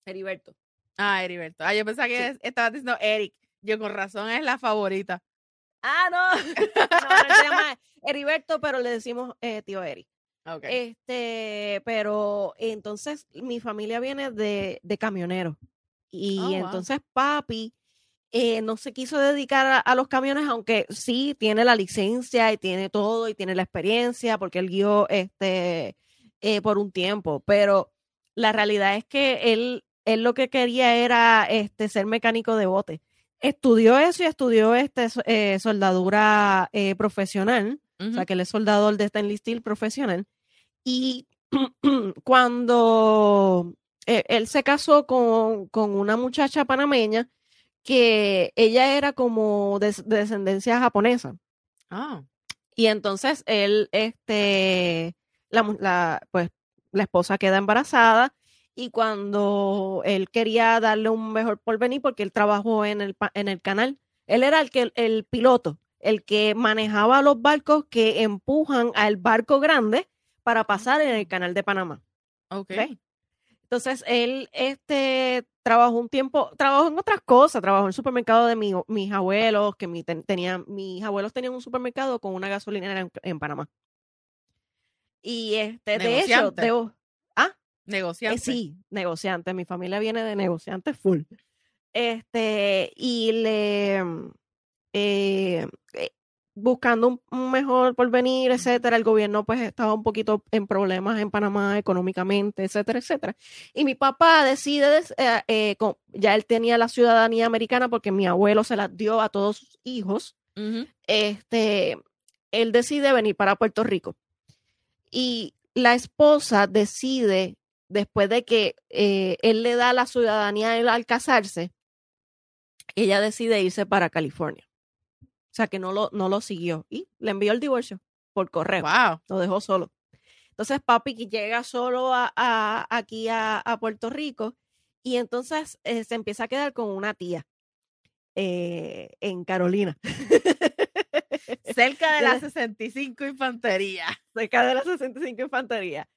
Heriberto. Ah, Heriberto. Ah, yo pensaba que estaba diciendo Eric. Yo con razón es la favorita. Ah, no. *laughs* no, se llama Heriberto, pero le decimos eh, tío. Okay. Este, pero entonces mi familia viene de, de camionero. Y oh, entonces papi eh, no se quiso dedicar a, los camiones, aunque sí tiene la licencia y tiene todo y tiene la experiencia, porque él guió este, eh, por un tiempo. Pero la realidad es que él, él lo que quería era este, ser mecánico de bote estudió eso y estudió este, eh, soldadura eh, profesional, o sea, que él es soldador de stainless steel profesional. Y *clears throat* cuando eh, él se casó con, una muchacha panameña, que ella era como de, descendencia japonesa. Ah. Y entonces él, este, la, pues, la esposa queda embarazada y cuando él quería darle un mejor porvenir porque él trabajó en el, en el canal, él era el, que, el piloto, el que manejaba los barcos que empujan al barco grande para pasar en el canal de Panamá. Ok. Entonces, él este, trabajó un tiempo, trabajó en otras cosas, trabajó en el supermercado de mis abuelos, que mi, tenían, mis abuelos tenían un supermercado con una gasolinera en, Panamá. Y este, de hecho, eh, negociante. sí, negociante. Mi familia viene de negociante full. Este, y le mm, eh, eh, buscando un, mejor porvenir, etcétera. El gobierno pues estaba un poquito en problemas en Panamá económicamente, etcétera, etcétera. Y mi papá decide, ya él tenía la ciudadanía americana porque mi abuelo se la dio a todos sus hijos. Este, él decide venir para Puerto Rico. Y la esposa decide después de que eh, él le da la ciudadanía al casarse, ella decide irse para California. O sea, que no lo, no lo siguió y le envió el divorcio por correo. Wow. Lo dejó solo. Entonces, papi llega solo a, aquí a, Puerto Rico y entonces eh, se empieza a quedar con una tía eh, en Carolina. *laughs* Cerca de la 65 Infantería. Cerca de la 65 Infantería.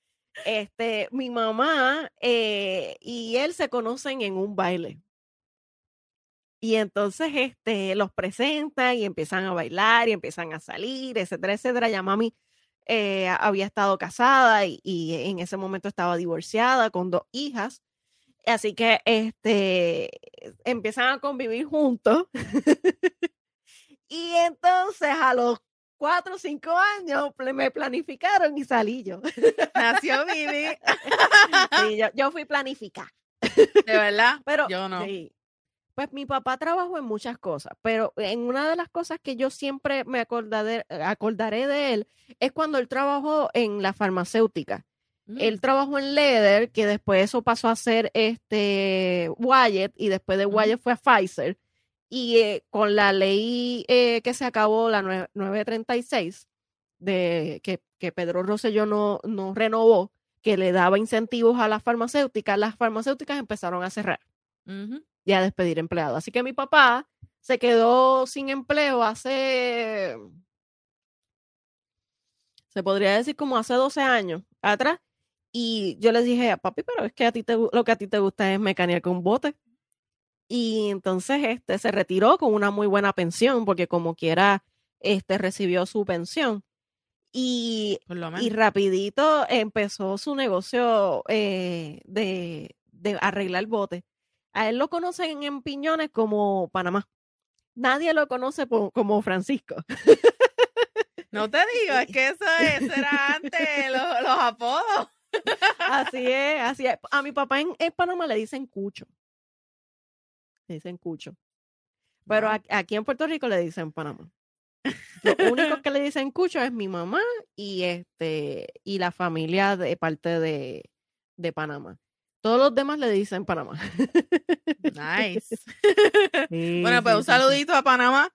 Este, mi mamá eh, y él se conocen en un baile. Y entonces este, los presentan y empiezan a bailar y empiezan a salir, etcétera, etcétera. Ya mami eh, había estado casada y, en ese momento estaba divorciada con dos hijas. Así que este, empiezan a convivir juntos. *laughs* y entonces a los cuatro o cinco años me planificaron y salí yo. *laughs* Nació Vivi. yo, fui planificada. De verdad, *laughs* pero yo no. Pues mi papá trabajó en muchas cosas, pero en una de las cosas que yo siempre me acordaré, acordaré de él es cuando él trabajó en la farmacéutica. Él mm. trabajó en Leather, que después eso pasó a ser este Wyatt y después de Wyatt fue a Pfizer y eh, con la ley eh, que se acabó, la 936, de, que, que Pedro Rosselló no, no renovó, que le daba incentivos a las farmacéuticas, las farmacéuticas empezaron a cerrar y a despedir empleados. Así que mi papá se quedó sin empleo hace, se podría decir como hace 12 años atrás. Y yo les dije, papi, pero es que a ti te, lo que a ti te gusta es mecanear con bote. Y entonces este, se retiró con una muy buena pensión, porque como quiera, este, recibió su pensión. Y, y rapidito empezó su negocio eh, de, de arreglar bote A él lo conocen en Piñones como Panamá. Nadie lo conoce como Francisco. No te digo, es *laughs* que eso, era antes los, los, apodos. Así es, así es. A mi papá en, en Panamá le dicen Cucho dicen cucho. Pero aquí en Puerto Rico le dicen Panamá. Lo único *laughs* que le dicen cucho es mi mamá y este y la familia de parte de, de Panamá. Todos los demás le dicen Panamá. Nice. *laughs* bueno, pues un saludito a Panamá.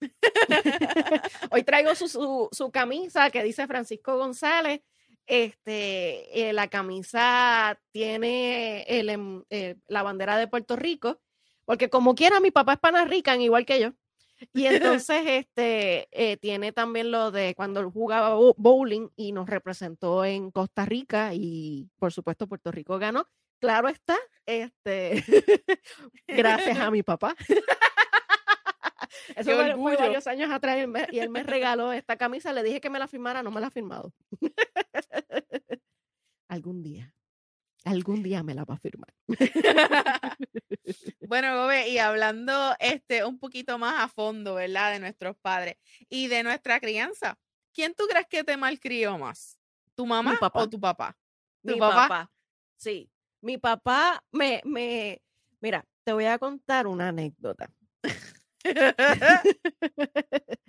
*laughs* Hoy traigo su, su, su, camisa que dice Francisco González. Este, eh, la camisa tiene el, em, eh, la bandera de Puerto Rico, porque como quiera, mi papá es panarrican, igual que yo. Y *laughs* entonces este, eh, tiene también lo de cuando él jugaba bowling y nos representó en Costa Rica y por supuesto Puerto Rico ganó. Claro está, este, *laughs* gracias a mi papá. *laughs* Eso fue, varios años atrás y él me regaló esta camisa. Le dije que me la firmara, no me la ha firmado. Algún día, algún día me la va a firmar. *laughs* bueno, Gobe, y hablando este un poquito más a fondo, ¿verdad? De nuestros padres y de nuestra crianza. ¿Quién tú crees que te malcrió más? ¿Tu mamá o tu papá? ¿Tu mi papá? Sí. Mi papá me, me, mira, te voy a contar una anécdota. *laughs* *laughs*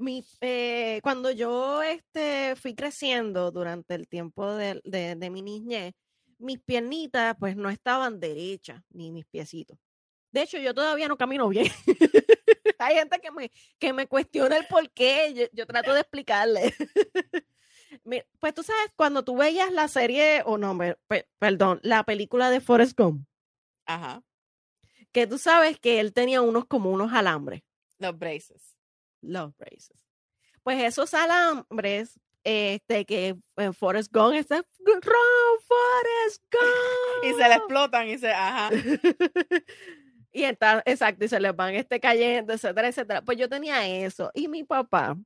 mi, eh, cuando yo este, fui creciendo durante el tiempo de, de, mi niñez, mis piernitas pues no estaban derechas, ni mis piecitos. De hecho, yo todavía no camino bien. *laughs* Hay gente que me, que me cuestiona el por qué. Yo, trato de explicarle. *laughs* pues tú sabes, cuando tú veías la serie, o no, perdón, la película de Forrest Gump. Ajá. Que tú sabes que él tenía unos como unos alambres. Los braces los braces. Pues esos alambres, este, que en Forest Gump está, Run, Forest Gump. *laughs* y se le explotan y se, ajá. *laughs* y está, exacto, y se les van este cayendo, etcétera, etcétera. Pues yo tenía eso. Y mi papá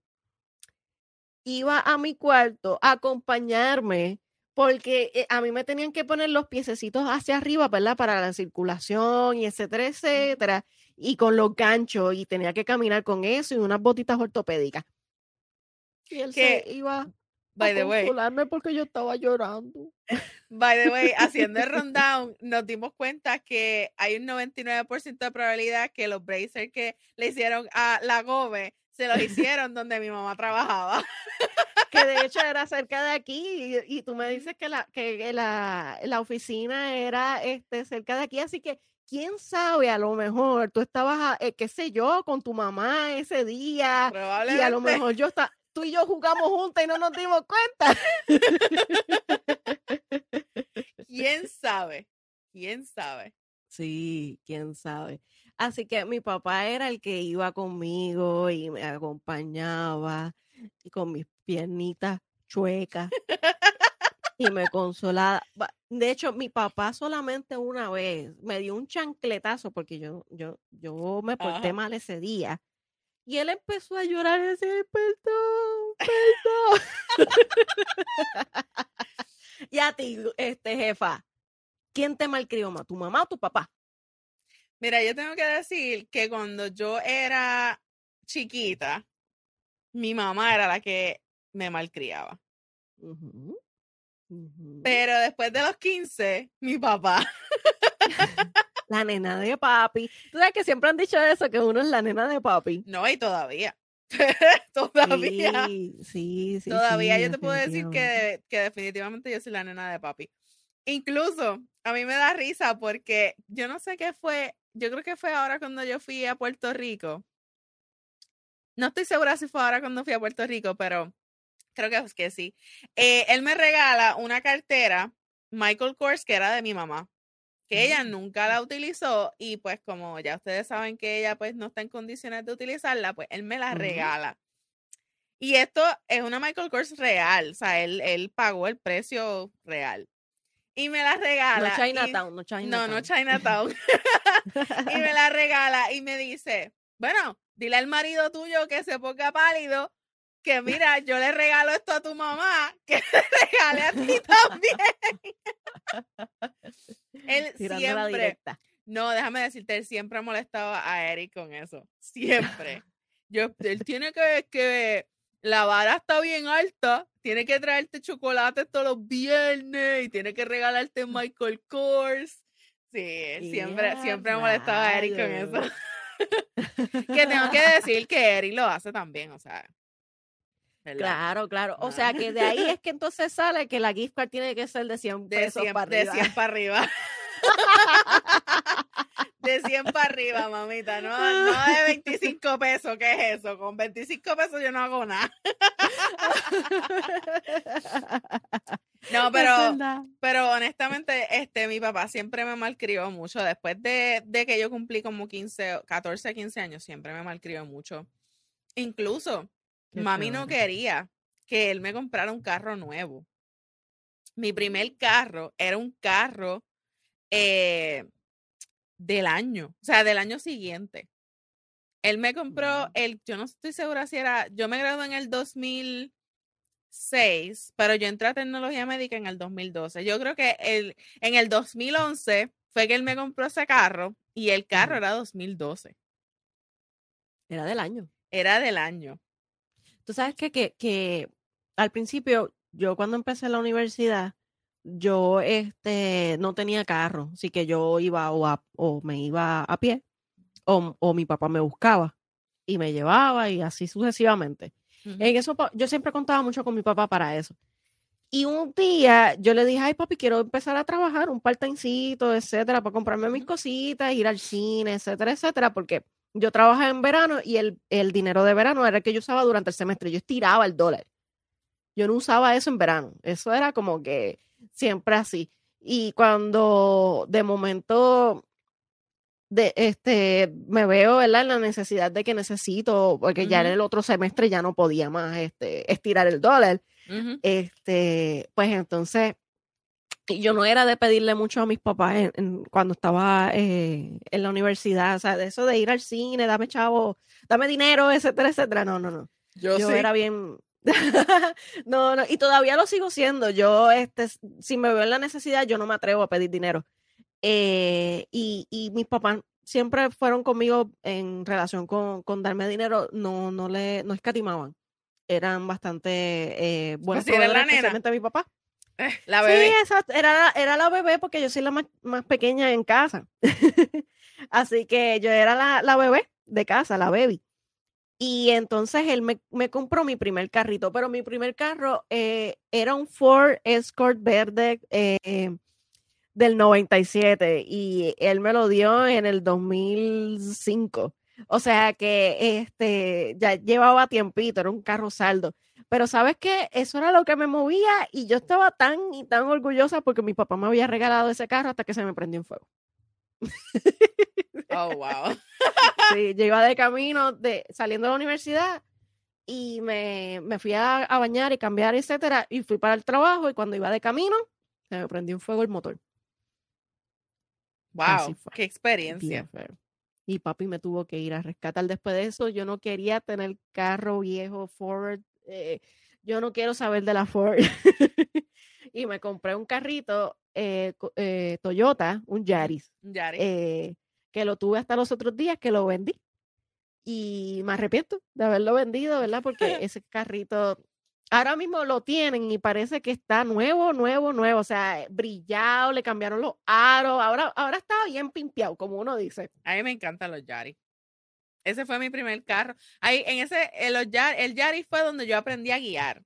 iba a mi cuarto a acompañarme porque eh, a mí me tenían que poner los piececitos hacia arriba, ¿verdad? Para la circulación y etcétera, etcétera y con los ganchos y tenía que caminar con eso y unas botitas ortopédicas. Y él se iba By a the way, porque yo estaba llorando. By the way, haciendo el *laughs* rundown, nos dimos cuenta que hay un 99% de probabilidad que los bracers que le hicieron a la Gobe se los *laughs* hicieron donde mi mamá trabajaba. Que de hecho era cerca de aquí y, tú me dices que la, que la, la oficina era este, cerca de aquí, así que quién sabe, a lo mejor tú estabas, eh, qué sé yo, con tu mamá ese día. Y a lo mejor yo está, tú y yo jugamos juntas y no nos dimos cuenta. ¿Quién sabe? ¿Quién sabe? Sí, quién sabe. Así que mi papá era el que iba conmigo y me acompañaba y con mis piernitas chuecas *laughs* y me consolaba. De hecho, mi papá solamente una vez me dio un chancletazo porque yo, yo, yo me porté mal ese día. Y él empezó a llorar y decir, perdón, perdón. *laughs* y a ti, este jefa, ¿quién te malcrió más, tu mamá o tu papá? Mira, yo tengo que decir que cuando yo era chiquita, mi mamá era la que me malcriaba. Pero después de los 15, mi papá. *laughs* la nena de papi. Tú sabes que siempre han dicho eso, que uno es la nena de papi. No, y todavía. *laughs* todavía. Sí, sí, Todavía yo te puedo decir que, que definitivamente yo soy la nena de papi. Incluso a mí me da risa porque yo no sé qué fue, yo creo que fue ahora cuando yo fui a Puerto Rico. No estoy segura si fue ahora cuando fui a Puerto Rico, pero creo que, que sí. Eh, él me regala una cartera Michael Kors que era de mi mamá, que ella mm. nunca la utilizó y pues como ya ustedes saben que ella pues no está en condiciones de utilizarla, pues él me la regala. Y esto es una Michael Kors real, o sea, él, él pagó el precio real. Y me la regala. No Chinatown, no Chinatown. No, no Chinatown. *laughs* *laughs* y me la regala y me dice, bueno, dile al marido tuyo que se ponga pálido que mira, yo le regalo esto a tu mamá, *laughs* que le regale a ti también. *laughs* él siempre. No, déjame decirte, él siempre ha molestado a Eric con eso. Siempre. *laughs* Yo, él tiene que, que, la vara está bien alta, tiene que traerte chocolate todos los viernes y tiene que regalarte Michael Kors. Sí, siempre, siempre ha molestado a Eric con eso. que tengo que decir que Eric lo hace también, o sea. Claro, claro. O sea que de ahí es que entonces sale que la gift card tiene que ser de 100 pesos para arriba. *laughs* De 100 para arriba. De 100 para arriba, mamita, no, no de 25 pesos, ¿qué es eso? Con 25 pesos yo no hago nada. *laughs* No, pero, pero honestamente, este, mi papá siempre me malcrió mucho. Después de, de, que yo cumplí como 15, 14, 15 años, siempre me malcrió mucho. Incluso, mami no quería que él me comprara un carro nuevo. Mi primer carro era un carro eh, del año, o sea, del año siguiente. Él me compró el, yo no estoy segura si era, yo me gradué en el 2006, pero yo entré a tecnología médica en el 2012. Yo creo que el, en el 2011 fue que él me compró ese carro y el carro era 2012. Era del año. Era del año. Tú sabes que, que, que al principio, yo cuando empecé la universidad, yo este, no tenía carro, así que yo iba o, o me iba a pie o, o, mi papá me buscaba y me llevaba y así sucesivamente. En eso yo siempre contaba mucho con mi papá para eso. Y un día yo le dije, ay papi, quiero empezar a trabajar un part-timecito, etcétera, para comprarme mis cositas, ir al cine, etcétera, etcétera, porque yo trabajaba en verano y el, el dinero de verano era el que yo usaba durante el semestre. Yo estiraba el dólar. Yo no usaba eso en verano. Eso era como que siempre así. Y cuando de momento de este me veo en la necesidad de que necesito, porque ya en el otro semestre ya no podía más este, estirar el dólar. Este, pues entonces yo no era de pedirle mucho a mis papás cuando estaba eh, en la universidad, o sea, de eso de ir al cine, dame chavo, dame dinero, etcétera, etcétera. No, no, no. Yo, yo era bien, *laughs* no, no, y todavía lo sigo siendo. Yo, este, si me veo en la necesidad, yo no me atrevo a pedir dinero. Eh, y, y, mis papás siempre fueron conmigo en relación con, con, darme dinero, no, no le, no escatimaban. Eran bastante eh, buenos pues la especialmente mi papá. Eh, *laughs* la bebé. Sí, exacto. Era, era la bebé porque yo soy la más, más pequeña en casa. *laughs* Así que yo era la, la bebé de casa, la baby. Y entonces él me, me, compró mi primer carrito, pero mi primer carro eh, era un Ford Escort verde eh, del 97 y él me lo dio en el 2005. O sea que este ya llevaba tiempito, era un carro saldo. Pero sabes que eso era lo que me movía y yo estaba tan y tan orgullosa porque mi papá me había regalado ese carro hasta que se me prendió en fuego. Oh, wow. *laughs* Sí, yo iba de camino, de, saliendo de la universidad y me, me fui a, a, bañar y cambiar, etcétera, y fui para el trabajo y cuando iba de camino, se me prendió un fuego el motor. Wow, qué experiencia. Y papi me tuvo que ir a rescatar. Después de eso, yo no quería tener carro viejo Ford. Eh, yo no quiero saber de la Ford. *laughs* y me compré un carrito eh, eh, Toyota, un Yaris. Yaris. Que lo tuve hasta los otros días que lo vendí. Y me arrepiento de haberlo vendido, ¿verdad? Porque *laughs* ese carrito ahora mismo lo tienen y parece que está nuevo, nuevo, nuevo. O sea, brillado, le cambiaron los aros. Ahora, ahora está bien pimpeado, como uno dice. A mí me encantan los Yaris. Ese fue mi primer carro. Ahí, en ese, el, el Yaris fue donde yo aprendí a guiar.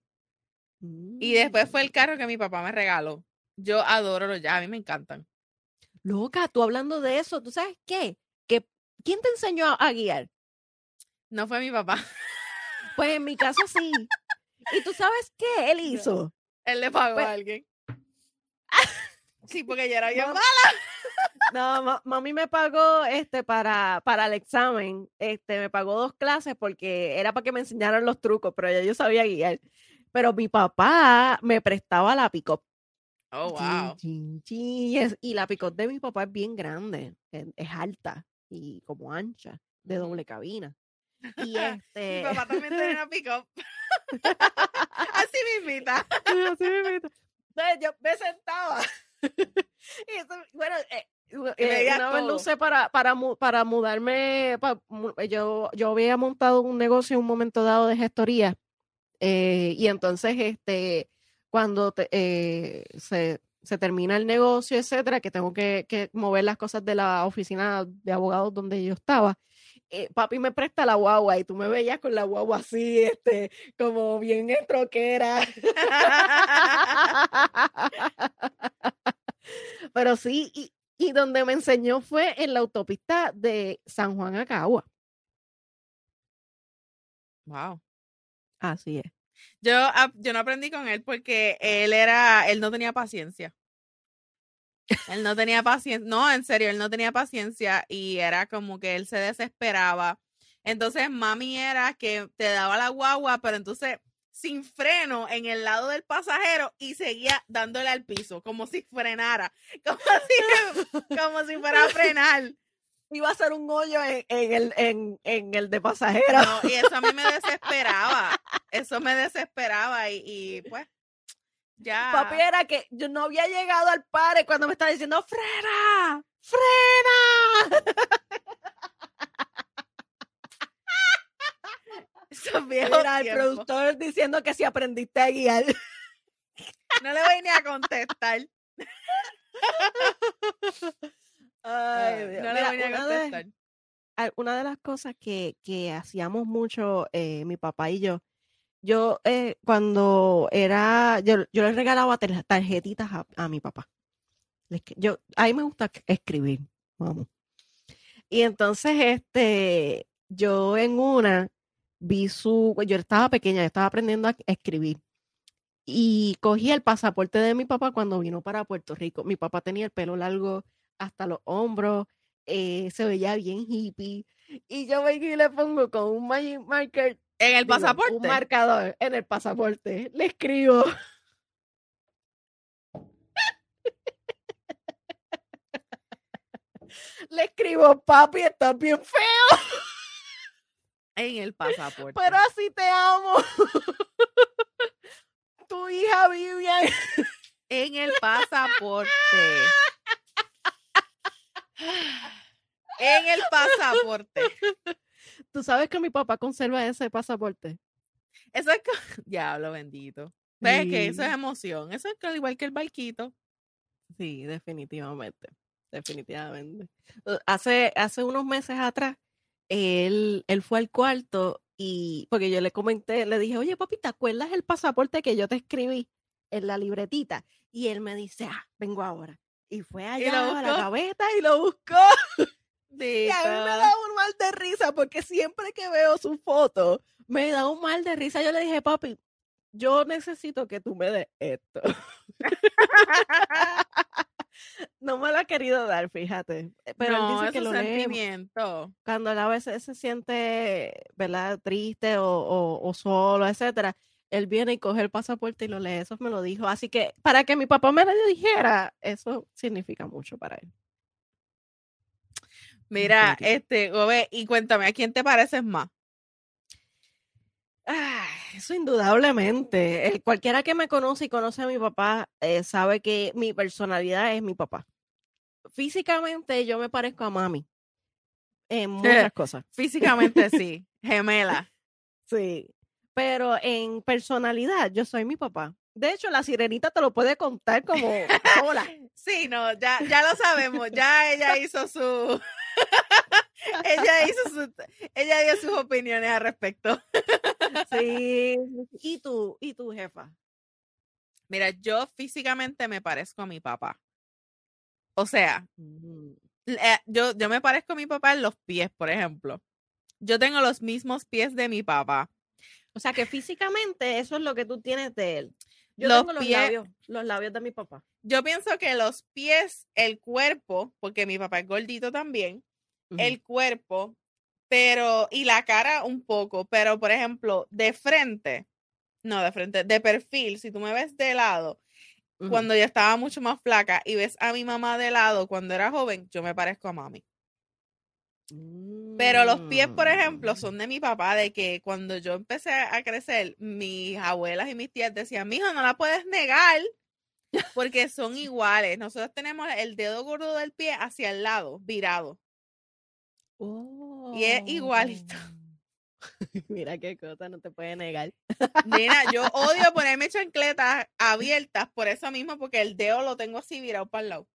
Y después fue el mm. carro que mi papá me regaló. Yo adoro los Yaris, a mí me encantan. Loca, tú hablando de eso, ¿tú sabes qué? ¿Que, ¿Quién te enseñó a, guiar? No fue mi papá. Pues en mi caso sí. ¿Y tú sabes qué él hizo? Él le pagó pues a alguien. *laughs* sí, porque ya era bien mala. No, mami me pagó este para, para el examen. Este, me pagó dos clases porque era para que me enseñaran los trucos, pero ya yo sabía guiar. Pero mi papá me prestaba la pick Oh, wow. y la picot de mi papá es bien grande, es, alta y como ancha, de doble cabina. Y *laughs* este... mi papá también tiene una picot. Así mismita. *laughs* Así mismita. Entonces yo me sentaba. *laughs* y eso, bueno, eh, eh, una vez lo usé para, para, para mudarme. Para, yo, yo había montado un negocio en un momento dado de gestoría. Eh, y entonces, este, cuando eh, se, termina el negocio, etcétera, que tengo que, mover las cosas de la oficina de abogados donde yo estaba. Eh, papi me presta la guagua y tú me veías con la guagua así, este, como bien estroquera. *laughs* Pero sí, y Y donde me enseñó fue en la autopista de San Juan a Cagua. Wow. Así es. Yo, yo no aprendí con él porque él era, él no tenía paciencia. Él no tenía paciencia, no, en serio, él no tenía paciencia y era como que él se desesperaba. Entonces, mami era que te daba la guagua, pero entonces sin freno en el lado del pasajero y seguía dándole al piso, como si frenara, *laughs* como si, como si fuera a frenar. Iba a ser un hoyo en, en el, en, en el de pasajero. No, y eso a mí me desesperaba. Eso me desesperaba y, y, pues ya. Papi era que yo no había llegado al pare cuando me estaba diciendo frena, frena. *laughs* Era *laughs* el productor diciendo que si aprendiste a guiar. No le voy ni a contestar. *laughs* Ay, Dios. no le Mira, voy ni a una de- contestar. una de las cosas que, que hacíamos mucho eh, mi papá y yo, yo eh, cuando era, yo, yo le regalaba tar- tarjetitas a, a mi papá. Yo, a mí me gusta esc- escribir, vamos. Y entonces, este, yo en una vi su, yo estaba pequeña, yo estaba aprendiendo a escribir. Y cogí el pasaporte de mi papá cuando vino para Puerto Rico. Mi papá tenía el pelo largo hasta los hombros, eh, se veía bien hippie. Y yo vengo y le pongo con un magic marker, En el digo, pasaporte. un marcador en el pasaporte. Le escribo. *laughs* Le escribo, papi, estás bien feo, En el *laughs* pasaporte. pero así te amo. *laughs* Tu hija Vivian. En el pasaporte. En el pasaporte. Tú sabes que mi papá conserva ese pasaporte. Eso es. co- Diablo bendito. ¿Ves que eso es Sí. emoción? Eso es que al igual que el barquito. Sí, definitivamente. Definitivamente. Uh, Hace, hace unos meses atrás, él, él fue al cuarto y porque yo le comenté, le dije, oye, papi, ¿te acuerdas el pasaporte que yo te escribí en la libretita? Y él me dice, ah, vengo ahora. Y fue allá a la gaveta y lo buscó. Y a mí me da un mal de risa porque siempre que veo su foto, me da un mal de risa. Yo le dije, papi, yo necesito que tú me des esto. *laughs* No me lo ha querido dar, fíjate. eh, Pero él no, dice es que lo lee sentimiento. cuando él a veces se siente, ¿verdad? Triste o, o- o solo, etcétera. Él viene y coge el pasaporte y lo lee. Eso me lo dijo. Así que para que mi papá me lo dijera, eso significa mucho para él. Mira, este, Gobe, y cuéntame, ¿a quién te pareces más? Ah, eso indudablemente. El- cualquiera que me conoce y conoce a mi papá eh, sabe que mi personalidad es mi papá. Físicamente yo me parezco a mami en muchas cosas. Físicamente sí, *laughs* gemela. Sí. Pero en personalidad yo soy mi papá. De hecho, la sirenita te lo puede contar como, *laughs* hola. Sí, no, ya, ya lo sabemos, ya ella *laughs* hizo su, *laughs* ella hizo su, ella dio sus opiniones al respecto. *laughs* Sí. ¿Y tú? ¿Y tú, jefa? Mira, yo físicamente me parezco a mi papá. O sea, Mm. eh, yo, yo me parezco a mi papá en los pies, por ejemplo. Yo tengo los mismos pies de mi papá. O sea que físicamente eso es lo que tú tienes de él. Yo Los tengo los pies- labios, los labios de mi papá. Yo pienso que los pies, el cuerpo, porque mi papá es gordito también, el cuerpo, pero, y la cara un poco, pero por ejemplo, de frente, no de frente, de perfil, si tú me ves de lado, cuando yo estaba mucho más flaca y ves a mi mamá de lado cuando era joven, yo me parezco a mami. Pero los pies, por ejemplo, Mm. son de mi papá, de que cuando yo empecé a crecer, mis abuelas y mis tías decían, mijo, no la puedes negar porque son *laughs* iguales. Nosotros tenemos el dedo gordo del pie hacia el lado, virado. Y es igualito. *laughs* *laughs* Mira qué cosa, no te puede negar. Nena, yo odio *laughs* ponerme chancletas abiertas por eso mismo, porque el dedo lo tengo así virado para el lado.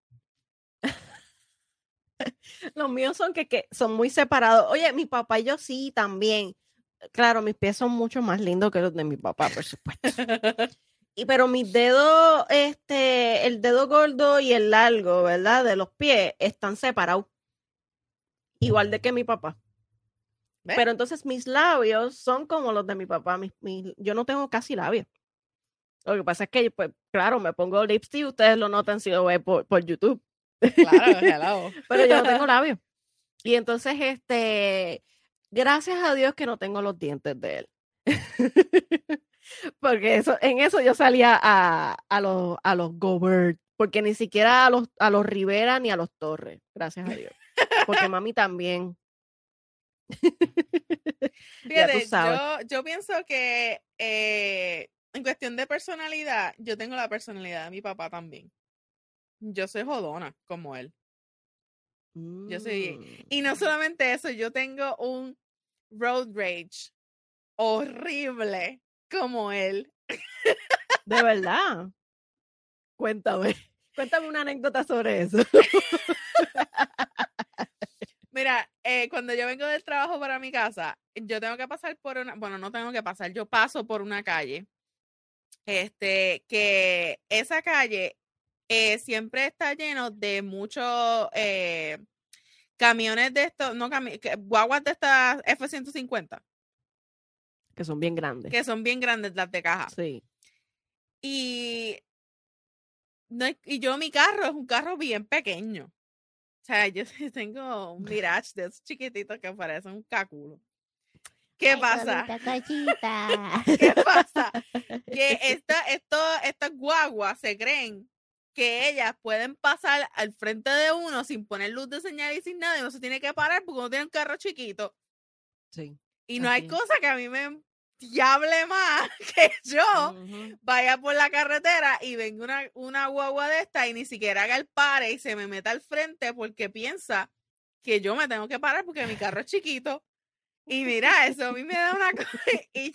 Los míos son que, que son muy separados. Oye, mi papá y yo sí también. Claro, mis pies son mucho más lindos que los de mi papá, por supuesto. Y pero mis dedos, este, el dedo gordo y el largo, ¿verdad? De los pies están separados. Igual de que mi papá. ¿Ves? Pero entonces mis labios son como los de mi papá. Mis, mis- yo no tengo casi labios. Lo que pasa es que, pues, claro, me pongo lipstick, ustedes lo notan si lo ven por, por YouTube. Claro, *laughs* hello. Pero yo no tengo *laughs* labios. Y entonces, este, gracias a Dios que no tengo los dientes de él. *laughs* Porque eso, en eso yo salía a, a los, a los Gobert, porque ni siquiera a los, a los Rivera ni a los Torres, gracias a Dios. Porque mami también. *laughs* Fíjate, yo, yo pienso que eh, en cuestión de personalidad, yo tengo la personalidad de mi papá también. Yo soy jodona como él. Yo soy- Mm. Y no solamente eso, yo tengo un road rage horrible como él. De verdad. *laughs* Cuéntame. Cuéntame una anécdota sobre eso. Mira, eh, cuando yo vengo del trabajo para mi casa, yo tengo que pasar por una, bueno, no tengo que pasar, yo paso por una calle, este, que esa calle eh, siempre está lleno de muchos eh, camiones de estos, no cami- guaguas de estas F-150, Que son bien grandes. que son bien grandes las de caja. Sí. Y, no, y yo mi carro es un carro bien pequeño. O sea, yo *laughs* tengo un Mirage de esos chiquititos que parecen un caculo. ¿Qué pasa? ¿Qué pasa? *laughs* *laughs* Que esta, esto, estas guaguas se creen que ellas pueden pasar al frente de uno sin poner luz de señal y sin nada y no se tiene que parar porque uno tiene un carro chiquito. Sí. Y no hay Así cosa que a mí me diable más *laughs* que yo vaya por la carretera y venga una, una guagua de esta y ni siquiera haga el pare y se me meta al frente porque piensa que yo me tengo que parar porque mi carro es chiquito. Y mira, eso a mí me da una *laughs* cosa. Y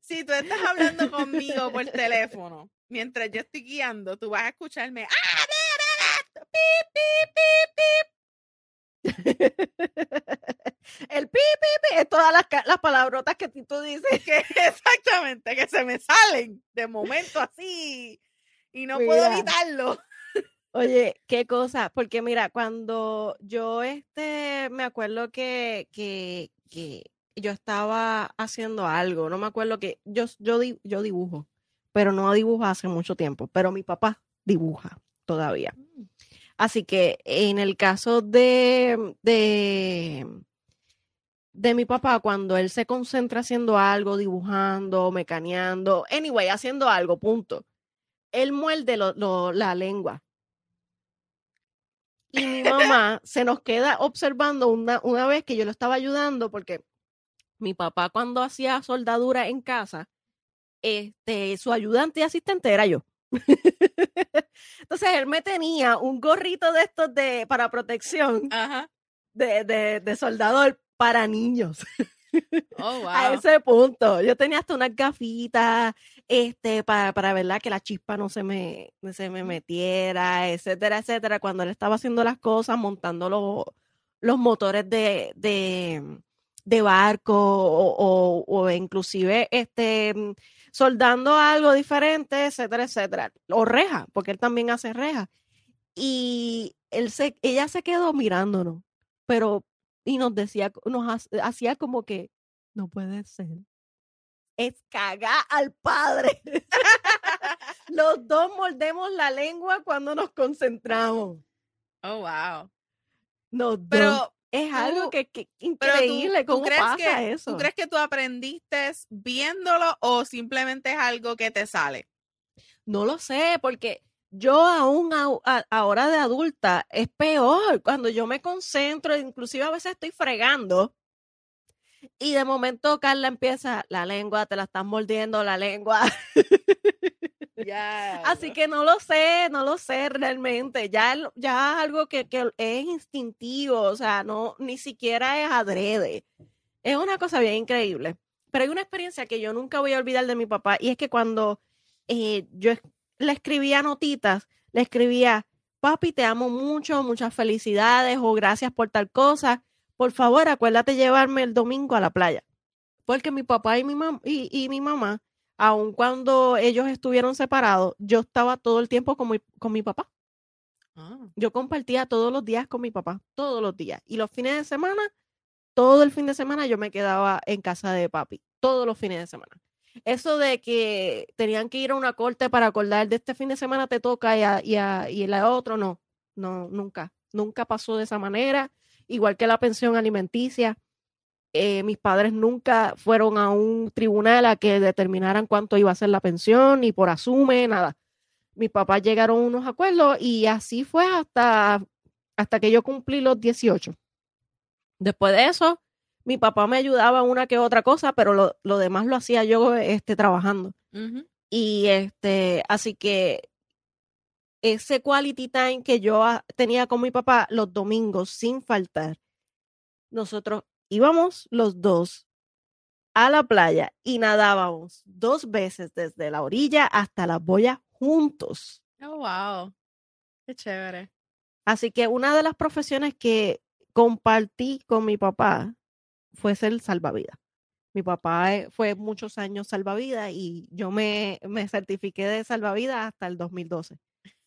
si tú estás hablando conmigo por teléfono mientras yo estoy guiando, tú vas a escucharme. ¡Ah, mira, pip, pip, pip, El pi, pi, pi, es todas las, las palabrotas que tú dices. Que *laughs* exactamente, que se me salen de momento así y no puedo evitarlo. Oye, qué cosa, porque mira, cuando yo este, me acuerdo que, que, que yo estaba haciendo algo, no me acuerdo que yo, yo, di- yo dibujo, pero no dibujo hace mucho tiempo, pero mi papá dibuja todavía. Así que en el caso de, de, de mi papá, cuando él se concentra haciendo algo, dibujando, mecaneando, anyway, haciendo algo, punto, él muerde lo- lo- la lengua. Y mi mamá *laughs* se nos queda observando una, una vez que yo lo estaba ayudando porque mi papá cuando hacía soldadura en casa, este, su ayudante y asistente era yo. *laughs* Entonces él me tenía un gorrito de estos de, para protección Ajá. de, de, de soldador para niños. Oh, *laughs* A ese punto. Yo tenía hasta unas gafitas, este, para, para verdad que la chispa no se me, no se me metiera, etcétera, etcétera. Cuando él estaba haciendo las cosas, montando los, los motores de, de, de barco o, o, o inclusive este, mm, soldando algo diferente, etcétera, etcétera. O reja, porque él también hace reja. Y él se, ella se quedó mirándonos, pero y nos decía, nos ha- hacía como que no puede ser. Es cagar al padre. *laughs* Los dos mordemos la lengua cuando nos concentramos. Oh, wow. Los dos. Pero, es algo tú- que, que tú- increíble. ¿tú ¿Cómo crees pasa que, eso? ¿tú crees que tú aprendiste viéndolo o simplemente es algo que te sale? No lo sé, porque yo aún a- a- ahora de adulta es peor cuando yo me concentro, inclusive a veces estoy fregando y de momento Carla empieza, la lengua, te la estás mordiendo, la lengua. Ya. *laughs* Así que no lo sé, no lo sé realmente. Ya, ya es algo que, que es instintivo, o sea, no, ni siquiera es adrede. Es una cosa bien increíble. Pero hay una experiencia que yo nunca voy a olvidar de mi papá, y es que cuando eh, yo le escribía notitas, le escribía, papi, te amo mucho, muchas felicidades o gracias por tal cosa. Por favor, acuérdate llevarme el domingo a la playa. Porque mi papá y mi, mam- y, y mi mamá aun cuando ellos estuvieron separados, yo estaba todo el tiempo con mi, con mi papá. Ah. Yo compartía todos los días con mi papá, todos los días. Y los fines de semana, todo el fin de semana yo me quedaba en casa de papi, todos los fines de semana. Eso de que tenían que ir a una corte para acordar de este fin de semana te toca y, a, y, a, otro, no, no, nunca, nunca pasó de esa manera. Igual que la pensión alimenticia, eh, mis padres nunca fueron a un tribunal a que determinaran cuánto iba a ser la pensión, ni por asume, nada. Mis papás llegaron a unos acuerdos y así fue hasta, hasta que yo cumplí los 18. Después de eso, mi papá me ayudaba una que otra cosa, pero lo, lo demás lo hacía yo este, trabajando. Y este, así que ese quality time que yo tenía con mi papá los domingos sin faltar, nosotros íbamos los dos a la playa y nadábamos dos veces desde la orilla hasta la boya juntos. Oh, wow. Qué chévere. Así que una de las profesiones que compartí con mi papá fue ser salvavidas. Mi papá eh, fue muchos años salvavidas y yo me, me certifiqué de salvavidas hasta el 2012.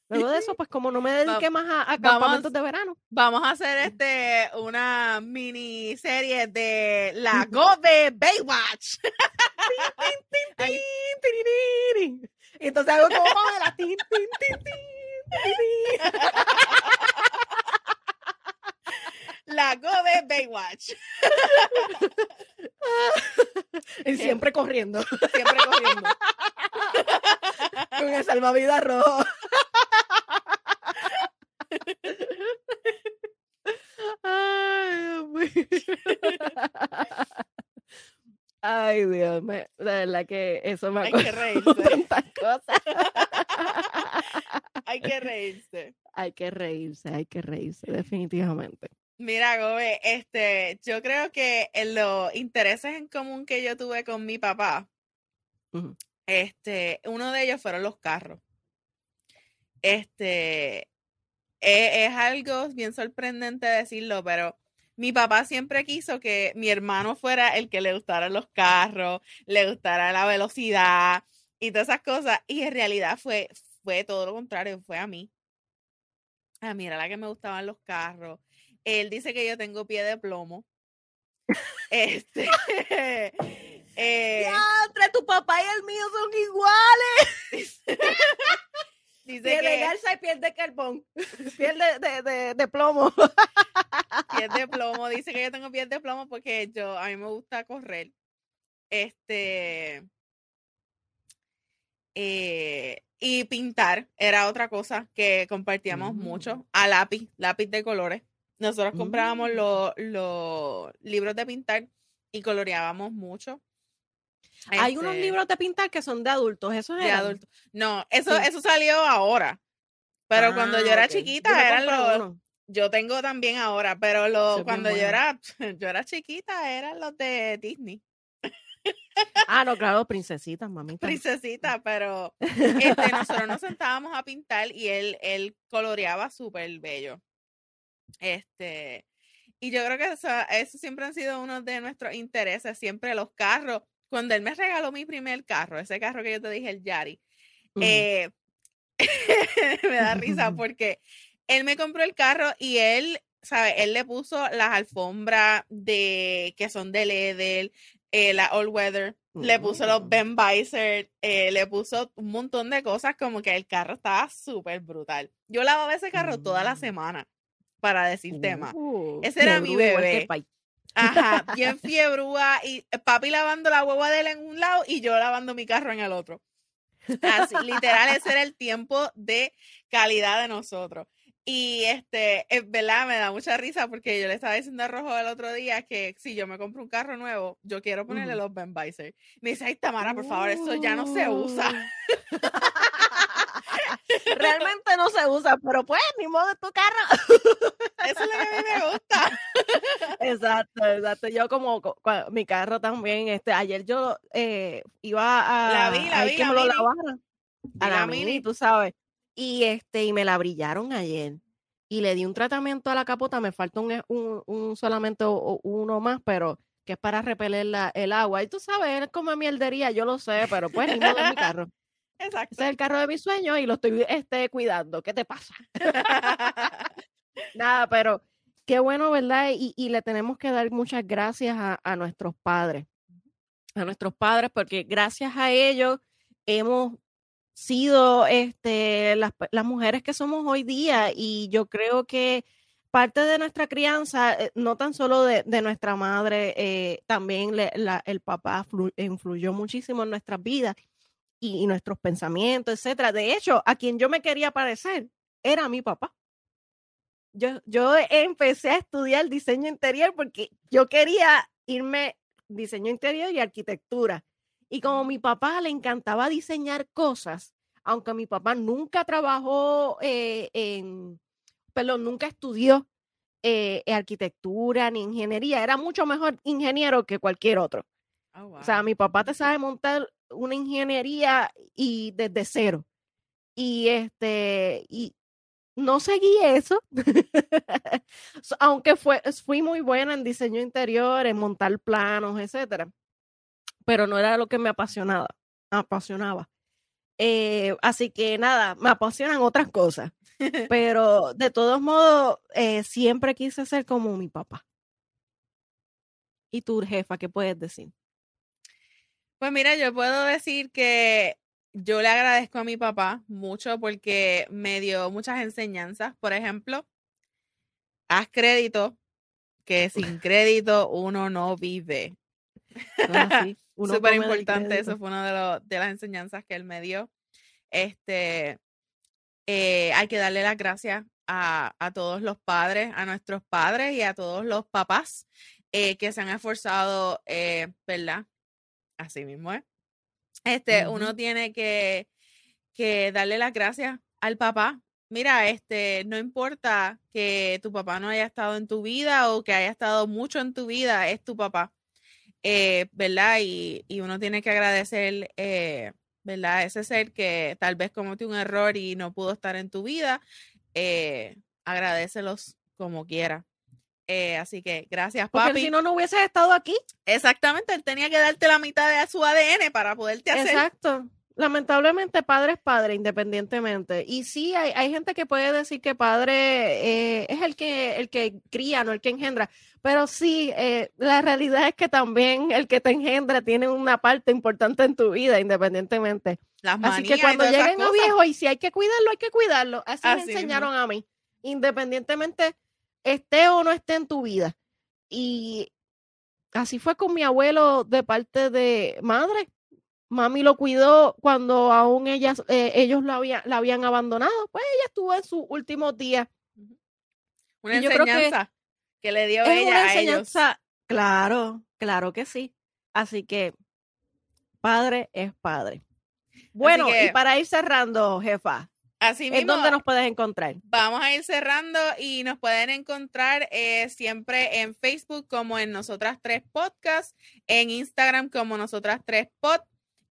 Luego de eso, *laughs* pues como no me dediqué más a, a vamos- campamentos de verano. Vamos a hacer este una miniserie de la Gobe Baywatch. Tin, *laughs* entonces hago como Pamela. tin, tin, tin, tin, tiriririn. La Gobe Baywatch. *laughs* *laughs* Y siempre corriendo *laughs* Siempre corriendo. con el salvavidas rojo. Ay, Dios mío. Ay, Dios mío. De verdad que eso me Hay que reírse. tantas cosas. Hay que reírse. Hay que reírse, hay que reírse, definitivamente. Mira, Gobe, este, yo creo que en los intereses en común que yo tuve con mi papá, este, uno de ellos fueron los carros. Este, e- es, algo bien sorprendente decirlo, pero mi papá siempre quiso que mi hermano fuera el que le gustaran los carros, le gustara la velocidad y todas esas cosas. Y en realidad fue, fue todo lo contrario, fue a mí. A mí era la que me gustaban los carros. Él dice que yo tengo pie de plomo. *laughs* Este, *laughs* eh, Entre tu papá y el mío son iguales. *laughs* dice Piel de que garza y piel de carbón. Piel de, de, de, de plomo. pies de plomo. Dice que yo tengo pies de plomo porque yo, a mí me gusta correr. Este. eh, y pintar era otra cosa que compartíamos mucho. A lápiz, lápiz de colores. Nosotros comprábamos Mm. los, los libros de pintar y coloreábamos mucho. Hay unos Este, libros de pintar que son de adultos, esos de adultos. No, eso, Sí. eso salió ahora. Pero cuando yo Ah, era chiquita, Yo eran los, uno. yo tengo también ahora, pero lo, cuando yo bueno. era, *laughs* yo era chiquita, eran los de Disney. Ah, no, *laughs* claro, princesitas, mamita. Princesita, pero este, nosotros nos *laughs* sentábamos a pintar y él, él coloreaba súper bello. Este, y yo creo que eso, eso siempre han sido uno de nuestros intereses, siempre los carros. Cuando él me regaló mi primer carro, ese carro que yo te dije, el Yari, eh, *laughs* me da risa *laughs* porque él me compró el carro y él, ¿sabe? Él le puso las alfombras de que son de leather, eh, la all weather, le puso los. Ben Visor, eh, le puso un montón de cosas como que el carro estaba súper brutal. Yo lavaba ese carro toda la Mm. semana, para decir tema. Uh, Ese era mi bebé. Ajá, bien *laughs* fiebrúa y papi lavando la hueva de él en un lado y yo lavando mi carro en el otro. Así, literal, ese era el tiempo de calidad de nosotros. Y este, es verdad, me da mucha risa porque yo le estaba diciendo a Rojo el otro día que si yo me compro un carro nuevo, yo quiero ponerle Ujú. los Ben Visor. Me dice, ay, Tamara, por favor, eso ya no se usa. *laughs* *laughs* Realmente no se usa, pero pues, ni modo de tu carro. Eso es lo que a mí me gusta. Exacto, exacto. Yo como mi carro también, este, ayer yo eh, iba a, La vi, la a vi, que la me lo mini. lavaran. A la la mini, mini. tú sabes. Y este, y me la brillaron ayer. Y le di un tratamiento a la capota, me falta un, un, un solamente o- uno más, pero que es para repeler la, el agua. Y tú sabes, es como mierdería, yo lo sé, pero pues ni modo mi carro. Exacto. Ese es el carro de mi sueño y lo estoy este, cuidando. ¿Qué te pasa? *laughs* Nada, pero qué bueno, ¿verdad? Y, y, le tenemos que dar muchas gracias a, a nuestros padres, a nuestros padres, porque gracias a ellos hemos sido este, las, las, mujeres que somos hoy día y yo creo que parte de nuestra crianza, eh, no tan solo de, de nuestra madre, eh, también le, la, el papá influyó muchísimo en nuestras vidas y, y, nuestros pensamientos, etcétera. De hecho, a quien yo me quería parecer era mi papá. Yo, yo empecé a estudiar diseño interior porque yo quería irme diseño interior y arquitectura y como a mi papá le encantaba diseñar cosas, aunque mi papá nunca trabajó eh, en, perdón, nunca estudió eh, arquitectura ni ingeniería, era mucho mejor ingeniero que cualquier otro. Oh, wow. O sea, mi papá te sabe montar una ingeniería y desde cero. Y este, y no seguí eso, *laughs* aunque fue, fui muy buena en diseño interior, en montar planos, etcétera pero no era lo que me apasionaba. apasionaba. Eh, así que nada, me apasionan otras cosas. *laughs* Pero de todos modos, eh, siempre quise ser como mi papá. ¿Y tú, jefa, qué puedes decir? Pues mira, yo puedo decir que yo le agradezco a mi papá mucho porque me dio muchas enseñanzas. Por ejemplo, haz crédito, que *laughs* sin crédito uno no vive. *laughs* Súper importante, eso fue una de las enseñanzas que él me dio. Este, eh, hay que darle las gracias a, a, todos los padres, a nuestros padres y a todos los papás eh, que se han esforzado, eh, ¿verdad? Así mismo es. Este, uh -huh. uno tiene que, que darle las gracias al papá. Mira, este, no importa que tu papá no haya estado en tu vida o que haya estado mucho en tu vida, es tu papá eh, ¿verdad? Y, y, uno tiene que agradecer, eh, ¿verdad? Ese ser que tal vez cometió un error y no pudo estar en tu vida, eh, agradecelos como quiera. Eh, así que gracias, papi. Porque si no, no hubieses estado aquí. Exactamente, él tenía que darte la mitad de su ADN para poderte hacer. Exacto lamentablemente padre es padre independientemente. Y sí, hay, hay gente que puede decir que padre eh, es el que, el que cría, no el que engendra. Pero sí, eh, la realidad es que también el que te engendra tiene una parte importante en tu vida, independientemente. Las Así que cuando lleguen a viejo y si hay que cuidarlo, hay que cuidarlo. Así, Así me enseñaron mismo. a mí, independientemente esté o no esté en tu vida. Y así fue con mi abuelo de parte de madre Mami lo cuidó cuando aún ellas, eh, ellos la, había, la habían abandonado. Pues ella estuvo en sus últimos días. Una y enseñanza que, que, le dio ella una enseñanza, a ellos. Claro, claro que sí. Así que padre es padre. Bueno, que, y para ir cerrando, jefa, Así mismo. ¿En dónde nos puedes encontrar? Vamos a ir cerrando y nos pueden encontrar eh, siempre en Facebook como en Nosotras Tres Podcast, en Instagram como Nosotras Tres Pod.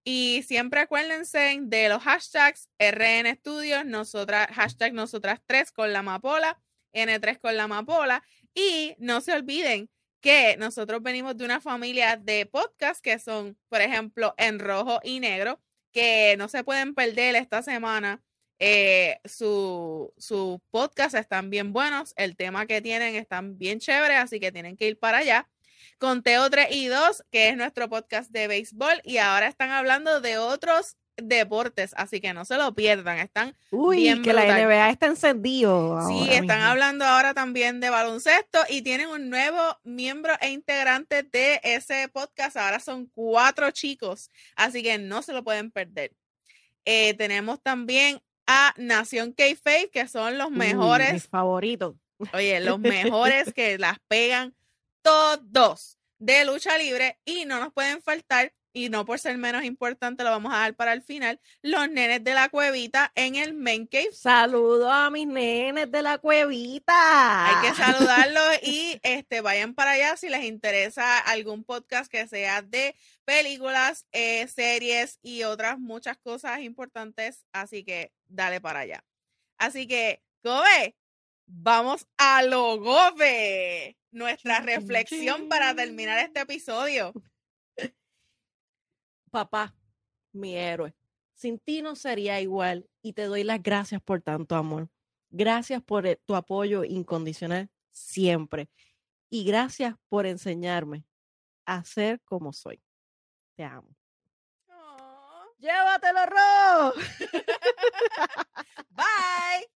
Y siempre acuérdense de los hashtags RN Studios, nosotras, hashtag nosotras tres con la amapola, N3 con la amapola. Y no se olviden que nosotros venimos de una familia de podcasts que son, por ejemplo, en rojo y negro, que no se pueden perder esta semana. Eh, su, su podcast están bien buenos, el tema que tienen están bien chéveres, así que tienen que ir para allá. Conteo 3 y 2, que es nuestro podcast de béisbol, y ahora están hablando de otros deportes, así que no se lo pierdan, están Uy, bien que brutal. la NBA está encendido. Sí, están mismo. hablando ahora también de baloncesto y tienen un nuevo miembro e integrante de ese podcast, ahora son cuatro chicos, así que no se lo pueden perder. Eh, tenemos también a Nación K-Faith, que son los mejores. Mis favoritos. Oye, los mejores *laughs* que las pegan todos de lucha libre y no nos pueden faltar y no por ser menos importante lo vamos a dar para el final, los nenes de la cuevita en el main cave. Saludo a mis nenes de la cuevita. Hay que *laughs* saludarlos y este vayan para allá si les interesa algún podcast que sea de películas, eh, series y otras muchas cosas importantes, así que dale para allá. Así que, Kobe, vamos a lo gobe. Nuestra reflexión para terminar este episodio papá, mi héroe. Sin ti no sería igual y te doy las gracias por tanto amor. Gracias por eh, tu apoyo incondicional siempre. Y gracias por enseñarme a ser como soy. Te amo. Llévatelo, Ro. *laughs* Bye.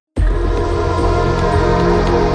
*laughs*